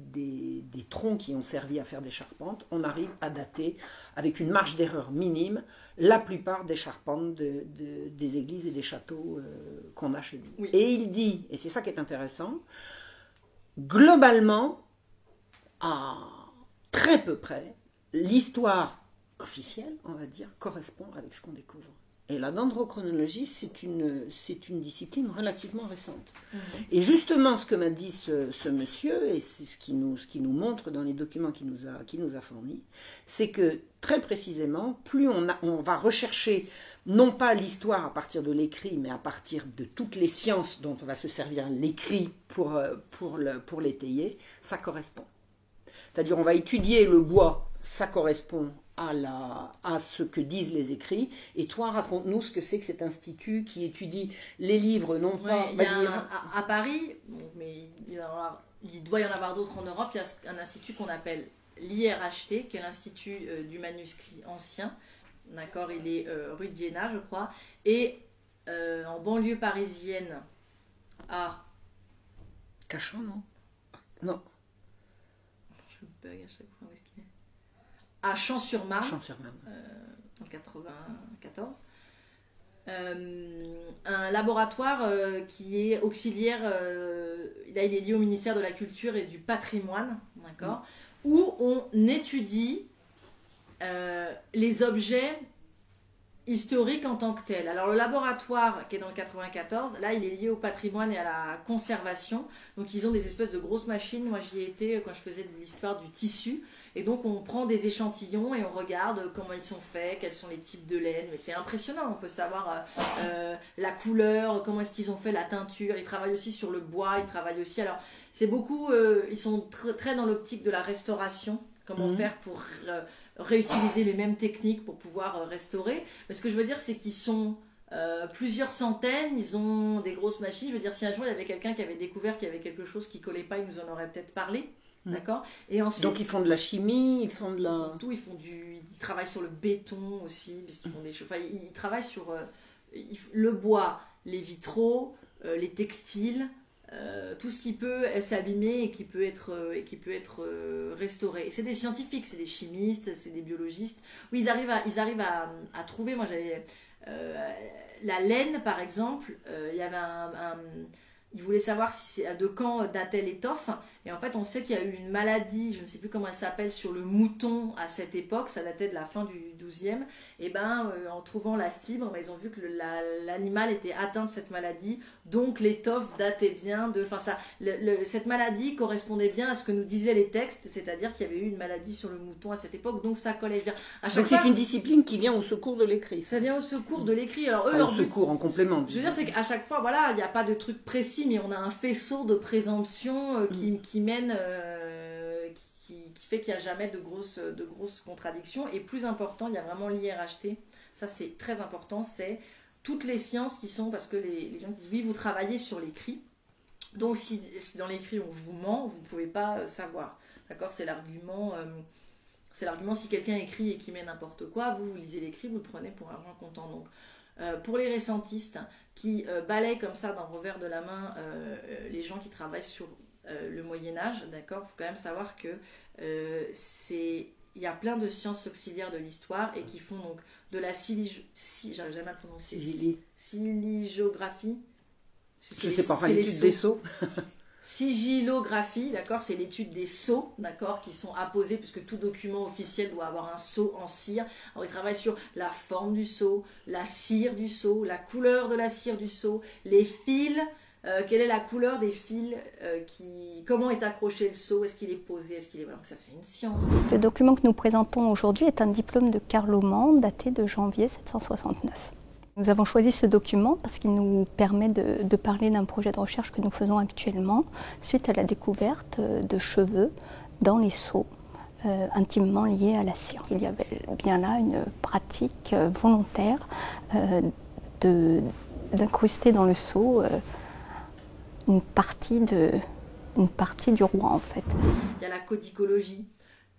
troncs qui ont servi à faire des charpentes, on arrive à dater, avec une marge d'erreur minime, la plupart des charpentes de, de, des églises et des châteaux euh, qu'on a chez nous. Et il dit, et c'est ça qui est intéressant, globalement, à très peu près, l'histoire officielle, on va dire, correspond avec ce qu'on découvre. Et la dendrochronologie, c'est une, c'est une discipline relativement récente. Mhm. Et justement, ce que m'a dit ce, monsieur, et c'est ce qui, nous, ce qui nous montre dans les documents qu'il nous a, qui nous a fournis, c'est que très précisément, plus on, a, on va rechercher non pas l'histoire à partir de l'écrit, mais à partir de toutes les sciences dont on va se servir l'écrit pour, euh, pour, le, pour l'étayer, ça correspond. C'est-à-dire, on va étudier le bois, ça correspond à, la, à ce que disent les écrits. Et toi, raconte-nous ce que c'est que cet institut qui étudie les livres, non pas. à, Paris, mais il, doit y en avoir d'autres en Europe, il y a un institut qu'on appelle l'IRHT, qui est l'Institut euh, du manuscrit ancien. D'accord Il est euh, rue de Diana, je crois. Et euh, en banlieue parisienne, à. Cachan, non? Non. Je bug à chaque fois à Champs-sur-Marne, euh, en 94. Euh, un laboratoire euh, qui est auxiliaire, il est lié au ministère de la Culture et du Patrimoine, d'accord, mm. où on étudie les objets historiques en tant que tels. Alors le laboratoire qui est dans le 94, là il est lié au patrimoine et à la conservation. Donc ils ont des espèces de grosses machines. Moi j'y étais quand je faisais de l'histoire du tissu. Et donc on prend des échantillons et on regarde comment ils sont faits, quels sont les types de laine. Mais c'est impressionnant, on peut savoir euh, euh, la couleur, comment est-ce qu'ils ont fait la teinture. Ils travaillent aussi sur le bois, ils travaillent aussi. Alors c'est beaucoup, euh, ils sont très dans l'optique de la restauration. Comment mhm. faire pour réutiliser les mêmes techniques pour pouvoir restaurer. Mais ce que je veux dire, c'est qu'ils sont plusieurs centaines, ils ont des grosses machines. Je veux dire, si un jour il y avait quelqu'un qui avait découvert qu'il y avait quelque chose qui collait pas, il nous en aurait peut-être parlé. Mm. D'accord Et ensuite, Donc ils font de la chimie, ils font de la. tout, ils font du. Ils travaillent sur le béton aussi, parce qu'ils font des choses. Enfin, ils, travaillent sur euh, le bois, les vitraux, euh, les textiles, euh, tout ce qui peut s'abîmer et qui peut être, et qui peut être restauré. C'est des scientifiques, c'est des chimistes, c'est des biologistes. Oui, ils arrivent à, ils arrivent à, à trouver. Moi, j'avais. la laine, par exemple, il y avait un, un il voulait savoir si de quand datait l'étoffe. Et en fait, on sait qu'il y a eu une maladie, je ne sais plus comment elle s'appelle, sur le mouton à cette époque, ça datait de la fin du 12e. Et ben, euh, en trouvant la fibre, ben, ils ont vu que l'animal était atteint de cette maladie, donc l'étoffe datait bien de. Enfin, ça, cette maladie correspondait bien à ce que nous disaient les textes, c'est-à-dire qu'il y avait eu une maladie sur le mouton à cette époque, donc ça collait bien. donc c'est une discipline qui vient au secours de l'écrit. Ça vient au secours de l'écrit. Alors eux, au secours, en complément. Je veux dire, c'est qu'à chaque fois, voilà, il n'y a pas de truc précis, mais on a un faisceau de présomption euh, qui, mm. qui mène, euh, qui, fait qu'il n'y a jamais de grosses, de grosses contradictions. Et plus important, il y a vraiment l'IRHT. Ça, c'est très important. C'est toutes les sciences qui sont, parce que les, gens disent, oui, vous travaillez sur l'écrit. Donc, si, dans l'écrit, on vous ment, vous ne pouvez pas euh, savoir. D'accord? C'est l'argument. c'est l'argument si quelqu'un écrit et qui met n'importe quoi, vous, vous lisez l'écrit, vous le prenez pour un grand content. Donc, pour les récentistes qui balayent comme ça d'un revers de la main les gens qui travaillent sur euh, le Moyen Âge, d'accord Il faut quand même savoir que euh, c'est il y a plein de sciences auxiliaires de l'histoire et qui font donc de la si, j'arrive jamais à prononcer, siligiographie. Je sais pas, l'étude des sceaux. Sigillographie, d'accord, c'est l'étude des sceaux, d'accord, qui sont apposés, puisque tout document officiel doit avoir un sceau en cire. Alors, il travaille sur la forme du sceau, la cire du sceau, la couleur de la cire du sceau, les fils, euh, quelle est la couleur des fils, euh, comment est accroché le sceau, est-ce qu'il est posé, est-ce qu'il est... Voilà, ça c'est une science. Le document que nous présentons aujourd'hui est un diplôme de Carloman daté de janvier 769. Nous avons choisi ce document parce qu'il nous permet de, parler d'un projet de recherche que nous faisons actuellement suite à la découverte de cheveux dans les seaux euh, intimement liés à la cire. Il y avait bien là une pratique volontaire d'incruster dans le seau une, partie de, une partie du roi en fait. Il y a la codicologie,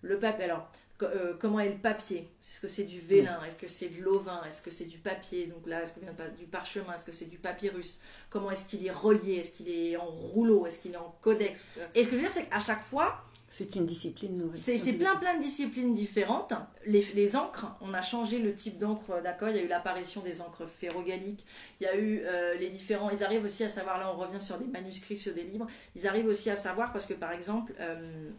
le papier. Alors, euh, comment est le papier? Est-ce que c'est du vélin? Est-ce que c'est de l'auvin? Est-ce que c'est du papier? Donc là, est-ce que vient du parchemin? Est-ce que c'est du papyrus? Comment est-ce qu'il est relié? Est-ce qu'il est en rouleau? Est-ce qu'il est en codex? Et ce que je veux dire, c'est qu'à chaque fois, C'est une discipline c'est c'est plein plein de disciplines différentes. Les, les encres, on a changé le type d'encre, d'accord? Il y a eu l'apparition des encres ferrogalliques. Il y a eu euh, les différents. Ils arrivent aussi à savoir, là on revient sur des manuscrits, sur des livres. Ils arrivent aussi à savoir parce que par exemple, euh,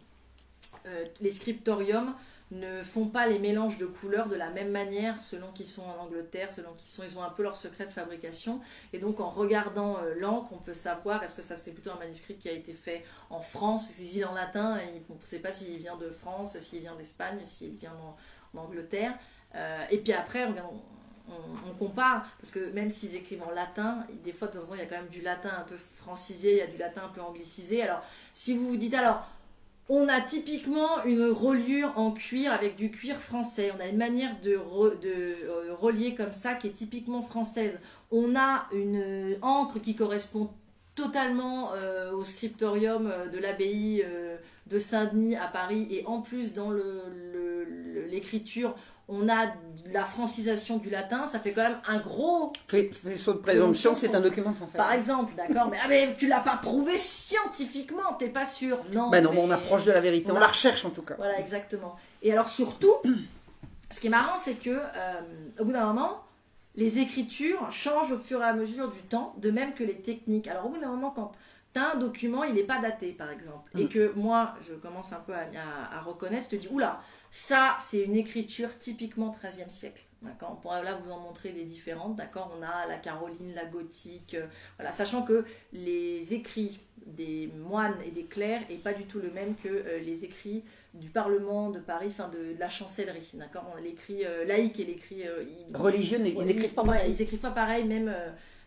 euh, les scriptoriums ne font pas les mélanges de couleurs de la même manière selon qu'ils sont en Angleterre, selon qu'ils sont, ils ont un peu leur secret de fabrication. Et donc en regardant euh, l'encre, on peut savoir est-ce que ça c'est plutôt un manuscrit qui a été fait en France, parce que s'il est en latin, et on ne sait pas s'il vient de France, s'il vient d'Espagne, s'il vient en, Angleterre. Euh, et puis après, on, on- on compare, parce que même s'ils écrivent en latin, des fois de temps en temps il y a quand même du latin un peu francisé, il y a du latin un peu anglicisé. Alors si vous vous dites alors, on a typiquement une reliure en cuir avec du cuir français. On a une manière de, euh, relier comme ça qui est typiquement française. On a une encre qui correspond totalement euh, au scriptorium euh, de l'abbaye de Saint-Denis à Paris. Et en plus, dans l'écriture, on a la francisation du latin. Ça fait quand même un gros saut de présomption que c'est un document français. par exemple, d'accord, mais, ah, mais tu l'as pas prouvé scientifiquement, t'es pas sûr. Non, Ben non, mais- on approche de la vérité. On, on la recherche en tout cas. Voilà, exactement. Et alors surtout, ce qui est marrant, c'est que euh, au bout d'un moment, les écritures changent au fur et à mesure du temps, de même que les techniques. Alors au bout d'un moment, quand tu as un document, il n'est pas daté, par exemple, et Mm. que moi, je commence un peu à, à- à reconnaître, je te dis, oula, ça, c'est une écriture typiquement 13e siècle. D'accord? On pourra là vous en montrer des différentes. D'accord? On a la Caroline, la gothique. euh, voilà, sachant que les écrits des moines et des clercs n'est pas du tout le même que euh, les écrits du Parlement de Paris, enfin de, de la chancellerie. D'accord? On l'écrit euh, laïque et l'écrit. euh, Religieux, ils n'écrivent pas pareil. Ils écrivent pas pareil, même.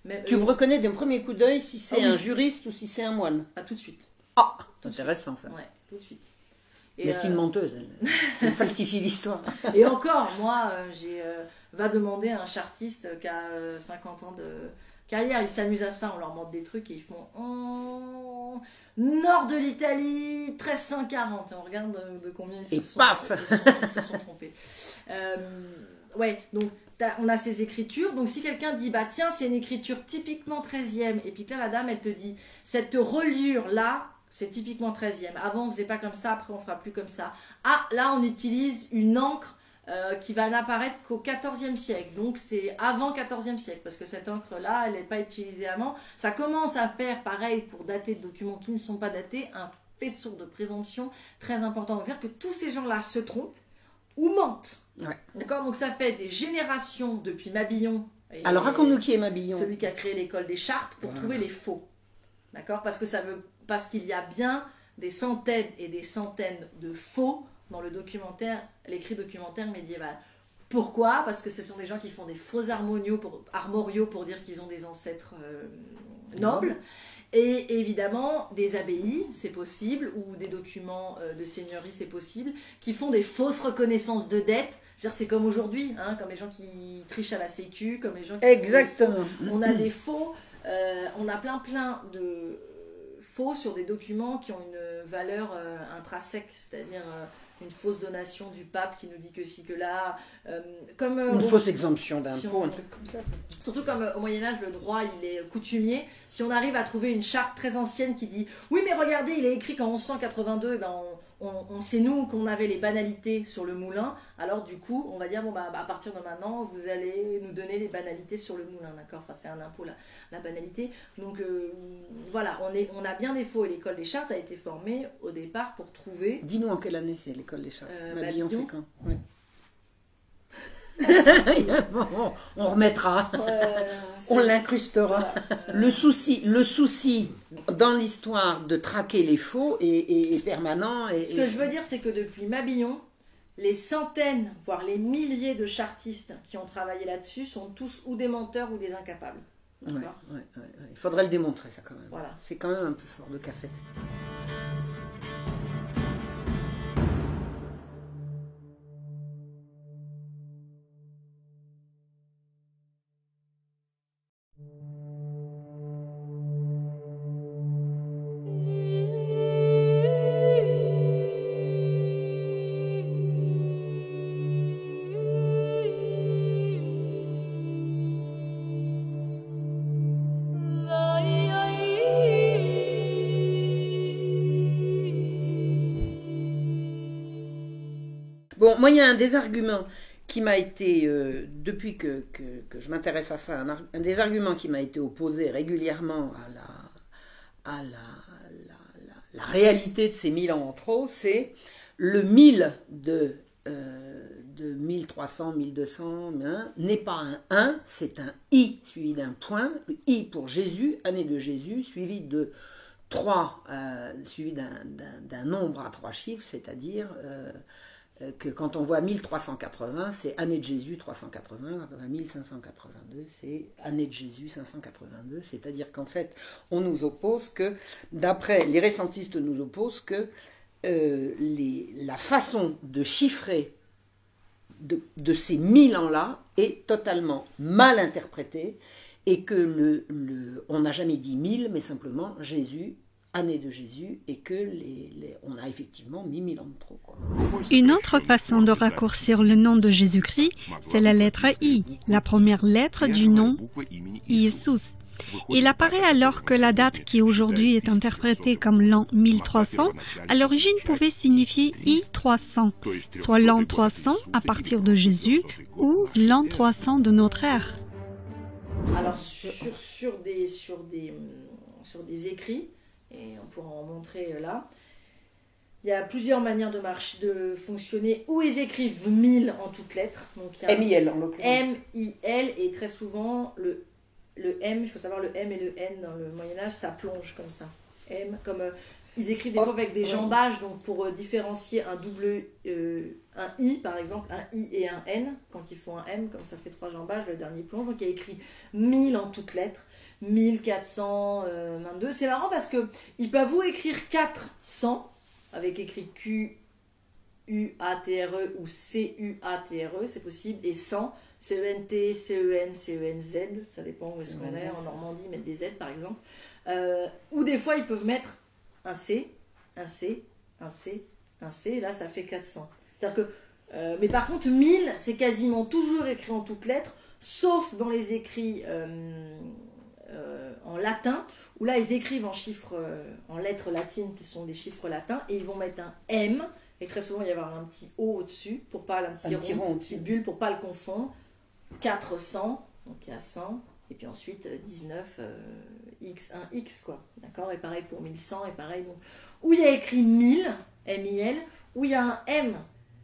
Euh, Tu me reconnais d'un premier coup d'œil si c'est Ah oui. un juriste ou si c'est un moine. Pas tout de suite. Ah, Tout intéressant ça. Ouais, tout de suite. Mais c'est une euh, menteuse, elle. Elle falsifie l'histoire. Et encore, moi, euh, j'ai euh, va demander à un chartiste qui a euh, 50 ans de carrière, ils s'amusent à ça, on leur montre des trucs et ils font Oh, nord de l'Italie, 1340. Et on regarde de, de combien ils se, Et sont, paf se sont- ils se sont trompés. Euh, ouais, donc on a ces écritures. Donc si quelqu'un dit bah tiens c'est une écriture typiquement 13e et puis que là la dame elle te dit cette reliure là c'est typiquement 13e. Avant on faisait pas comme ça, après on fera plus comme ça. Ah là on utilise une encre euh, qui va n'apparaître qu'au 14e siècle. Donc c'est avant 14e siècle parce que cette encre là elle n'est pas utilisée avant. Ça commence à faire pareil pour dater de documents qui ne sont pas datés un faisceau de présomption très important. C'est-à-dire que tous ces gens là se trompent ou mentent. Ouais. D'accord? Donc ça fait des générations depuis Mabillon. et- Alors raconte-nous qui est Mabillon. celui qui a créé l'école des chartes pour trouver les faux. D'accord? Parce que ça veut parce qu'il y a bien des centaines et des centaines de faux dans le documentaire, l'écrit documentaire médiéval. Pourquoi? Parce que ce sont des gens qui font des faux armoriaux pour, armoriaux pour dire qu'ils ont des ancêtres euh, nobles. Et évidemment, des abbayes, c'est possible, ou des documents euh, de seigneurie, c'est possible, qui font des fausses reconnaissances de dettes. C'est comme aujourd'hui, hein, comme les gens qui trichent à la sécu, comme les gens qui Exactement. on a des faux, euh, on a plein plein de faux sur des documents qui ont une valeur euh, intrinsèque, c'est-à-dire euh, une fausse donation du pape qui nous dit que si que là, euh, comme euh, Une au- fausse exemption d'impôt, un truc comme ça. Surtout comme euh, au Moyen Âge, le droit il est coutumier. Si on arrive à trouver une charte très ancienne qui dit oui mais regardez il est écrit qu'en 1182, eh ben, on, sait nous qu'on avait les banalités sur le moulin, alors du coup, on va dire, bon, bah, à partir de maintenant, vous allez nous donner les banalités sur le moulin, d'accord? Enfin, c'est un impôt, la, la banalité. Donc, euh, voilà, on, est, on a bien des faux, et l'école des chartes a été formée au départ pour trouver... Dis-nous en quelle année c'est l'école des chartes. Euh, bah, c'est quand on remettra, on l'incrustera. Le souci, le souci dans l'histoire de traquer les faux est, permanent. Et, Ce que je veux dire, c'est que depuis Mabillon, les centaines, voire les milliers de chartistes qui ont travaillé là-dessus sont tous ou des menteurs ou des incapables. Il faudrait le démontrer, ça quand même. Voilà. C'est quand même un peu fort de café. Moi, il y a un des arguments qui m'a été, euh, depuis que, je m'intéresse à ça, un, des arguments qui m'a été opposé régulièrement à la, à la, réalité de ces mille ans en trop, c'est le mille de, euh, de 1300, 1200 n'est pas un 1, c'est un i suivi d'un point, le i pour Jésus, année de Jésus, suivi de 3, euh, suivi d'un nombre à trois chiffres, c'est-à-dire euh, que quand on voit 1380, c'est année de Jésus 380, quand on voit 1582, c'est année de Jésus 582, c'est-à-dire qu'en fait, on nous oppose que, d'après les récentistes nous opposent que euh, la façon de chiffrer de, ces mille ans-là est totalement mal interprétée et que on n'a jamais dit mille, mais simplement Jésus année de Jésus et que les, on a effectivement mis mille ans de trop. Une autre façon de raccourcir le nom de Jésus-Christ, c'est la lettre I, la première lettre du nom Isus. Il apparaît alors que la date qui aujourd'hui est interprétée comme l'an 1300, à l'origine pouvait signifier I300, soit l'an 300 à partir de Jésus ou l'an 300 de notre ère. Alors sur, sur, des, sur, des, sur des écrits, et on pourra en montrer euh, là. Il y a plusieurs manières de, marcher, de fonctionner où ils écrivent 1000 en toutes lettres. Donc il y a M-I-L en l'occurrence. M-I-L et très souvent le, le M, il faut savoir le M et le N dans le Moyen-Âge, ça plonge comme ça. M, comme euh, ils écrivent des fois avec des jambages, donc pour euh, différencier un double, un I par exemple, un I et un N, quand ils font un M, comme ça fait trois jambages, le dernier plonge. Donc il y a écrit 1000 en toutes lettres. 1422. C'est marrant parce que ils peuvent vous écrire 400 avec écrit Q U A T R E ou C U A T R E, c'est possible et 100 C E N T C E N C E N Z, ça dépend où est-ce qu'on est en Normandie, mettre des Z par exemple. Euh, ou des fois ils peuvent mettre un C, un C, un C, un C, et là ça fait 400. C'est-à-dire que euh, mais par contre, 1000, c'est quasiment toujours écrit en toutes lettres, sauf dans les écrits euh, euh, en latin, où là ils écrivent en chiffres, euh, en lettres latines qui sont des chiffres latins, et ils vont mettre un M, et très souvent il y avoir un petit O au-dessus, pour pas un petit rond, une petite bulle, pour pas le confondre. 400, donc il y a 100, et puis ensuite 19, X, 1X, quoi. D'accord? Et pareil pour 1100, et pareil. Donc, où il y a écrit 1000, M-I-L, où il y a un M.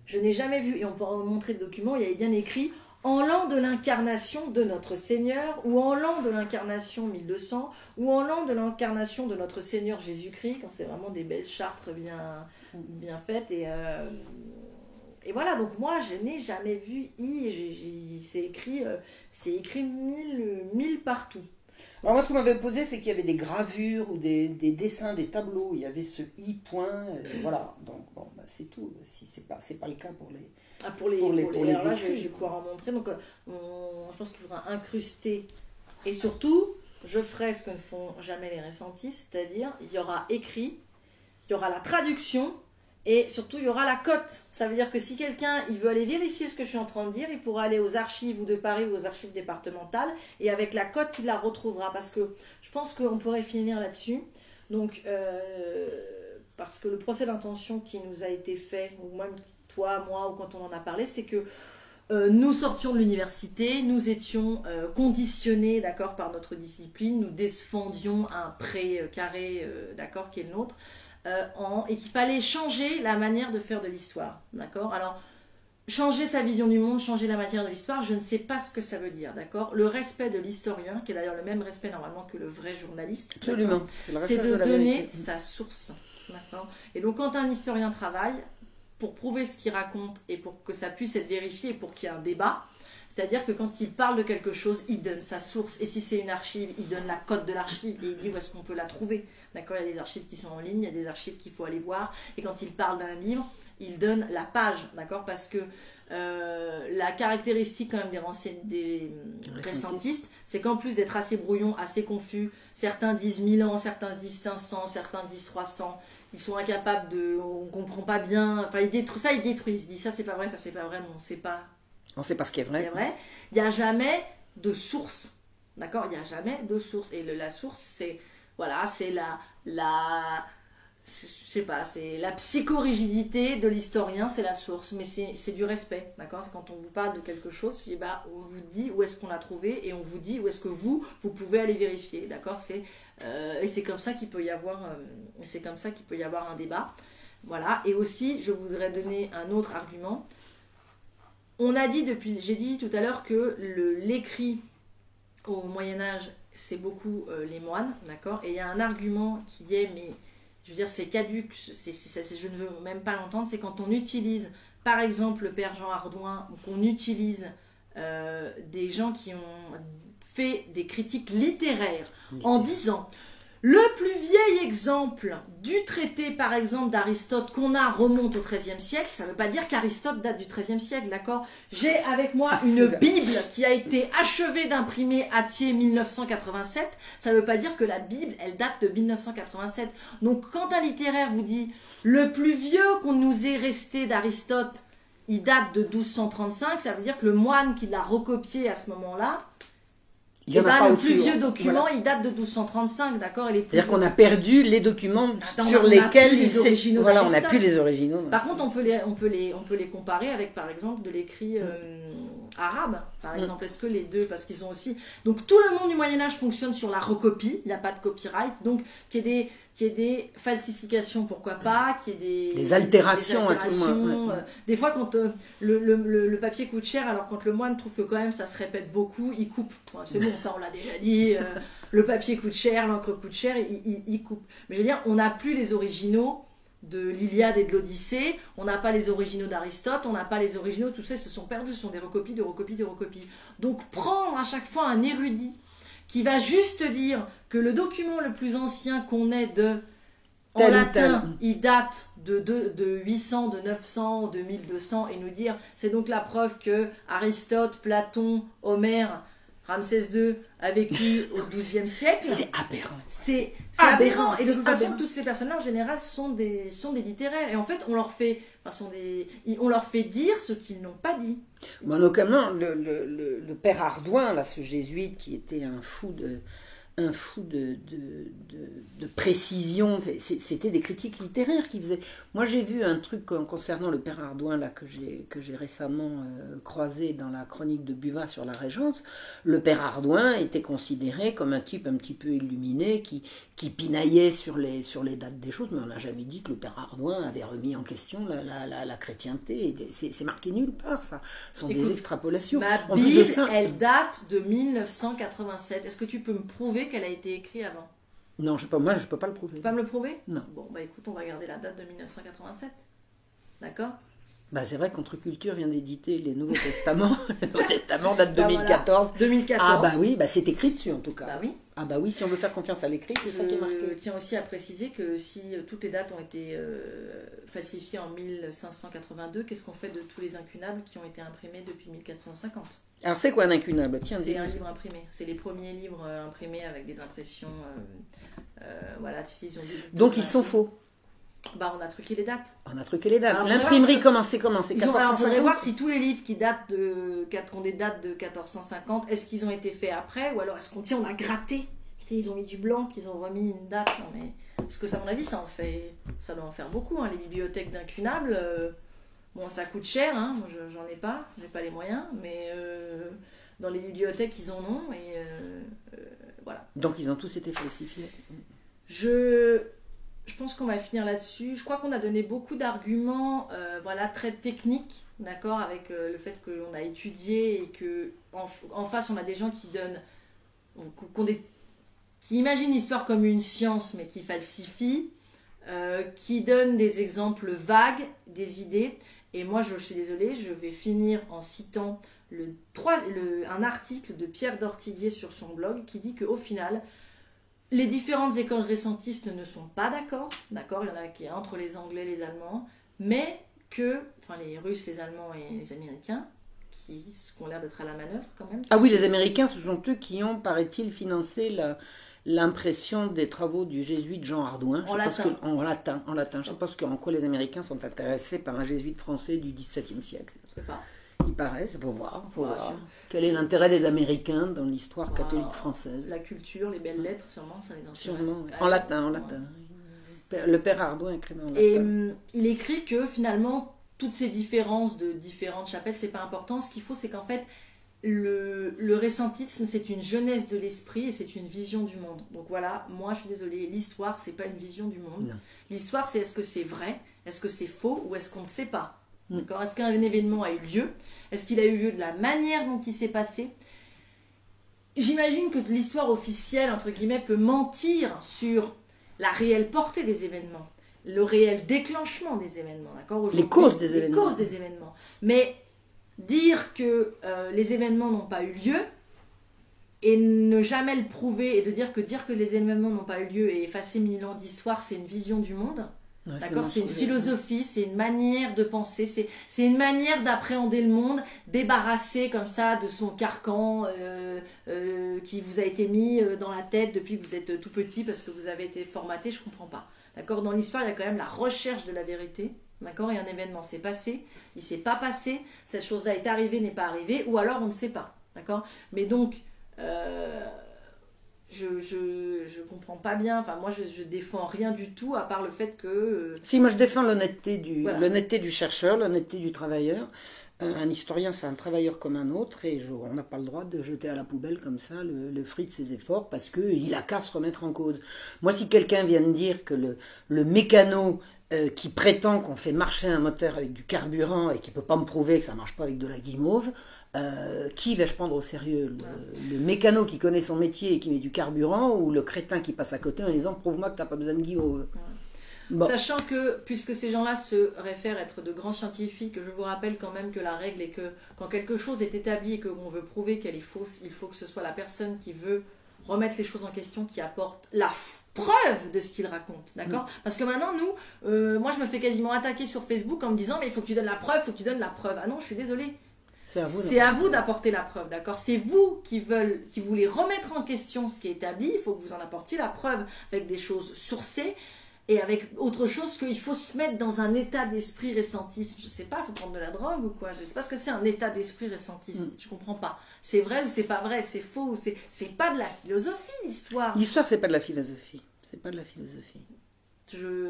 Je n'ai jamais vu, et on pourra vous montrer le document, il y avait bien écrit en l'an de l'incarnation de notre Seigneur, ou en l'an de l'incarnation 1200, ou en l'an de l'incarnation de notre Seigneur Jésus-Christ, quand c'est vraiment des belles chartres bien, faites. Et, euh, et voilà, donc moi, je n'ai jamais vu I, c'est écrit, euh, écrit mille, mille partout. Alors moi, ce qu'on m'avait posé, c'est qu'il y avait des gravures ou des, dessins, des tableaux. Il y avait ce i point, euh, voilà. Donc bon, bah, c'est tout. Si c'est pas, c'est pas le cas pour les. Ah, pour les, pour les, pour les, là, je, vais pouvoir en montrer. Donc, euh, je pense qu'il faudra incruster. Et surtout, je ferai ce que ne font jamais les récentistes, c'est-à-dire il y aura écrit, il y aura la traduction et surtout, il y aura la cote. Ça veut dire que si quelqu'un veut aller vérifier ce que je suis en train de dire, il pourra aller aux archives ou de Paris ou aux archives départementales. Et avec la cote, il la retrouvera. Parce que je pense qu'on pourrait finir là-dessus. Donc, euh, parce que le procès d'intention qui nous a été fait, ou même toi, moi, ou quand on en a parlé, c'est que euh, nous sortions de l'université, nous étions euh, conditionnés, d'accord, par notre discipline, nous défendions un pré carré, d'accord, qui est le nôtre, en, et qu'il fallait changer la manière de faire de l'histoire, d'accord? Alors, changer sa vision du monde, changer la matière de l'histoire, je ne sais pas ce que ça veut dire, d'accord? Le respect de l'historien, qui est d'ailleurs le même respect normalement que le vrai journaliste, absolument, c'est de, donner sa source, d'accord? Et donc, quand un historien travaille, pour prouver ce qu'il raconte et pour que ça puisse être vérifié et pour qu'il y ait un débat. C'est-à-dire que quand il parle de quelque chose, il donne sa source. Et si c'est une archive, il donne la code de l'archive et il dit où est-ce qu'on peut la trouver. D'accord Il y a des archives qui sont en ligne, il y a des archives qu'il faut aller voir. Et quand il parle d'un livre, il donne la page. D'accord Parce que euh, la caractéristique quand même des, des récentistes, c'est qu'en plus d'être assez brouillon, assez confus, certains disent 1000 ans, certains disent 500, certains disent 300, ils sont incapables de. On comprend pas bien. Enfin, ils détruisent ça, ils détruisent. Ils disent ça, c'est pas vrai, ça, c'est pas vrai, mais on sait pas. On sait pas ce qui est vrai. vrai. Il n'y a jamais de source. D'accord Il n'y a jamais de source. Et la source, c'est. Voilà, c'est la. la je sais pas, c'est la psychorigidité de l'historien, c'est la source, mais c'est du respect, d'accord? Quand on vous parle de quelque chose, bah, on vous dit où est-ce qu'on l'a trouvé et on vous dit où est-ce que vous, vous pouvez aller vérifier, d'accord? Euh, et c'est comme ça qu'il peut y avoir, euh, c'est comme ça qu'il peut y avoir un débat. Voilà. Et aussi, je voudrais donner un autre argument. On a dit depuis, j'ai dit tout à l'heure que l'écrit au Moyen Âge, c'est beaucoup euh, les moines, d'accord? Et il y a un argument qui est, mais je veux dire, c'est caduque. je ne veux même pas l'entendre. C'est quand on utilise, par exemple, le père Jean Ardouin, ou qu'on utilise des gens qui ont fait des critiques littéraires en disant le plus vieil exemple du traité, par exemple, d'Aristote qu'on a remonte au XIIIe siècle. Ça ne veut pas dire qu'Aristote date du XIIIe siècle, d'accord? J'ai avec moi une Bible qui a été achevée d'imprimer à Thiers 1987. Ça ne veut pas dire que la Bible, elle date de 1987. Donc, quand un littéraire vous dit le plus vieux qu'on nous est resté d'Aristote, il date de 1235, ça veut dire que le moine qui l'a recopié à ce moment-là, il le plus vieux document, il date de 1235, d'accord C'est-à-dire qu'on a perdu les documents sur lesquels les originaux. Voilà, on n'a plus les originaux. Par contre, on peut les, on peut les, on peut les comparer avec, par exemple, de l'écrit euh, arabe, par mm. exemple. Est-ce que les deux, parce qu'ils ont aussi. Donc tout le monde du Moyen Âge fonctionne sur la recopie. Il n'y a pas de copyright. Donc qu'il y ait des qu'il y ait des falsifications, pourquoi pas, qu'il y ait des, des altérations, à tout le monde. Euh, des fois, quand euh, le, le, le, papier coûte cher, alors quand le moine trouve que quand même ça se répète beaucoup, il coupe. c'est bon, ça on l'a déjà dit. Euh, le papier coûte cher, l'encre coûte cher, il, il, il, coupe. Mais je veux dire, on n'a plus les originaux de l'Iliade et de l'Odyssée, on n'a pas les originaux d'Aristote, on n'a pas les originaux, tout ça, ils se sont perdus, ce sont des recopies, de recopies, de recopies. Donc prendre à chaque fois un érudit qui va juste dire que le document le plus ancien qu'on ait de en latin, il date de, de, de, 800, de 900, de 1200, et nous dire c'est donc la preuve que Aristote, Platon, Homère, Ramsès II a vécu au XIIe siècle. C'est aberrant. C'est aberrant. Et de toute façon, toutes ces personnes-là, en général, sont des, sont des littéraires. Et en fait, on leur fait, on leur fait dire ce qu'ils n'ont pas dit. Le, père Ardouin, là, ce jésuite qui était un fou de, un fou de, de, précision. C'était des critiques littéraires qui faisaient. Moi, j'ai vu un truc concernant le père Ardouin là que j'ai récemment euh, croisé dans la chronique de Buva sur la Régence. Le père Ardouin était considéré comme un type un petit peu illuminé qui qui pinaillait sur les sur les dates des choses, mais on n'a jamais dit que le père Ardouin avait remis en question la, la, la, chrétienté. C'est marqué nulle part, ça. Ce sont des extrapolations. Ma Bible, elle date de 1987. Est-ce que tu peux me prouver qu'elle a été écrite avant. Non, je peux, moi, je ne peux pas le prouver. Tu peux pas me le prouver? Non. Bon, bah écoute, on va garder la date de 1987. D'accord? Bah, c'est vrai que Contre-Culture vient d'éditer les Nouveaux Testaments. le Nouveau Testament date de 2014. 2014. Ah bah oui, bah c'est écrit dessus en tout cas. Bah oui. Ah bah oui, si on veut faire confiance à l'écrit, c'est ça qui est marqué. Je tiens aussi à préciser que si euh, toutes les dates ont été euh, falsifiées en 1582, qu'est-ce qu'on fait de tous les incunables qui ont été imprimés depuis 1450 Alors c'est quoi un incunable? C'est un livre imprimé. C'est les premiers livres euh, imprimés avec des impressions. voilà, tu sais, ils ont Donc ils sont faux bah, on a truqué les dates. On a truqué les dates. L'imprimerie, comment c'est comment c'est Il faudrait voir si tous les livres qui datent de, ont des dates de 1450, est-ce qu'ils ont été faits après ou alors est-ce qu'on on a gratté? Ils ont mis du blanc, qu'ils ont remis une date. Non mais Parce que ça, à mon avis, ça en fait, ça doit en faire beaucoup. Hein. Les bibliothèques d'incunables, euh, bon, ça coûte cher. Hein. Moi, j'en ai pas, j'ai pas les moyens, mais euh, dans les bibliothèques, ils en ont et voilà. Donc, ils ont tous été falsifiés. Je, je pense qu'on va finir là-dessus. Je crois qu'on a donné beaucoup d'arguments, voilà, très techniques d'accord, avec euh, le fait qu'on a étudié et que en, face on a des gens qui donnent, qui imaginent l'histoire comme une science mais qui falsifient, euh, qui donnent des exemples vagues, des idées. Et moi, je, suis désolée, je vais finir en citant le, un article de Pierre Dortiguier sur son blog qui dit qu'au final, les différentes écoles récentistes ne sont pas d'accord, d'accord, il y en a qui entre les Anglais et les Allemands, mais que, enfin les Russes, les Allemands et les Américains, qui, ont l'air d'être à la manœuvre quand même. Ah oui, les Américains, ce sont eux qui ont, paraît-il, financé l'impression des travaux du jésuite Jean Hardouin. En latin. en latin. En latin. Je pense en quoi les Américains sont intéressés par un jésuite français du XVIIe siècle. Je sais pas. Il paraît, il faut voir. Faut voir. Quel est l'intérêt des Américains dans l'histoire catholique française La culture, les belles lettres, sûrement, ça les intéresse. Sûrement, en latin, en latin. Le père Ardouin écrit en latin. Et hum, il écrit que finalement, toutes ces différences de différentes chapelles, c'est pas important. Ce qu'il faut, c'est qu'en fait, le, le récentisme, c'est une jeunesse de l'esprit et c'est une vision du monde. Donc voilà, moi je suis désolée, l'histoire, c'est pas une vision du monde. L'histoire, c'est est-ce que c'est vrai, est-ce que c'est faux ou est-ce qu'on ne sait pas? Mm. D'accord Est-ce qu'un événement a eu lieu? Est-ce qu'il a eu lieu de la manière dont il s'est passé? J'imagine que l'histoire officielle, entre guillemets, peut mentir sur la réelle portée des événements, le réel déclenchement des événements, d'accord? Les causes des événements. Les causes des événements. Mais dire que euh, les événements n'ont pas eu lieu et ne jamais le prouver et de dire que dire que les événements n'ont pas eu lieu et effacer mille ans d'histoire, c'est une vision du monde. D'accord C'est une philosophie, c'est une manière de penser, c'est une manière d'appréhender le monde, débarrassé comme ça de son carcan euh, euh, qui vous a été mis euh, dans la tête depuis que vous êtes tout petit parce que vous avez été formaté, je comprends pas. D'accord Dans l'histoire, il y a quand même la recherche de la vérité. D'accord Et un événement s'est passé, il s'est pas passé, cette chose-là est arrivée, n'est pas arrivée, ou alors on ne sait pas. D'accord Mais donc, je, je, je, comprends pas bien. Enfin, moi, je, je, défends rien du tout, à part le fait que. Euh, si, moi, je défends l'honnêteté du, l'honnêteté du chercheur, l'honnêteté du travailleur. Euh, un historien, c'est un travailleur comme un autre, et on n'a pas le droit de jeter à la poubelle comme ça le, le fruit de ses efforts, parce qu'il a qu'à se remettre en cause. Moi, si quelqu'un vient me dire que le, le mécano euh, qui prétend qu'on fait marcher un moteur avec du carburant et qui peut pas me prouver que ça marche pas avec de la guimauve, euh, qui vais-je prendre au sérieux le, mécano qui connaît son métier et qui met du carburant ou le crétin qui passe à côté en disant prouve-moi que tu n'as pas besoin de guimauve Sachant que, puisque ces gens-là se réfèrent être de grands scientifiques, je vous rappelle quand même que la règle est que quand quelque chose est établi et qu'on veut prouver qu'elle est fausse, il faut que ce soit la personne qui veut remettre les choses en question qui apporte la preuve de ce qu'il raconte, d'accord mm. Parce que maintenant, nous, euh, moi je me fais quasiment attaquer sur Facebook en me disant mais il faut que tu donnes la preuve, il faut que tu donnes la preuve. Ah non, je suis désolée. C'est à vous d'apporter la preuve, d'accord? C'est vous qui, veulent, qui voulez remettre en question ce qui est établi. Il faut que vous en apportiez la preuve avec des choses sourcées et avec autre chose qu'il faut se mettre dans un état d'esprit récentiste. Je sais pas, il faut prendre de la drogue ou quoi Je sais pas ce que c'est un état d'esprit récentiste. Mm. Je comprends pas. C'est vrai ou c'est pas vrai C'est faux ou c'est c'est pas de la philosophie l'histoire. L'histoire c'est pas de la philosophie. C'est pas de la philosophie.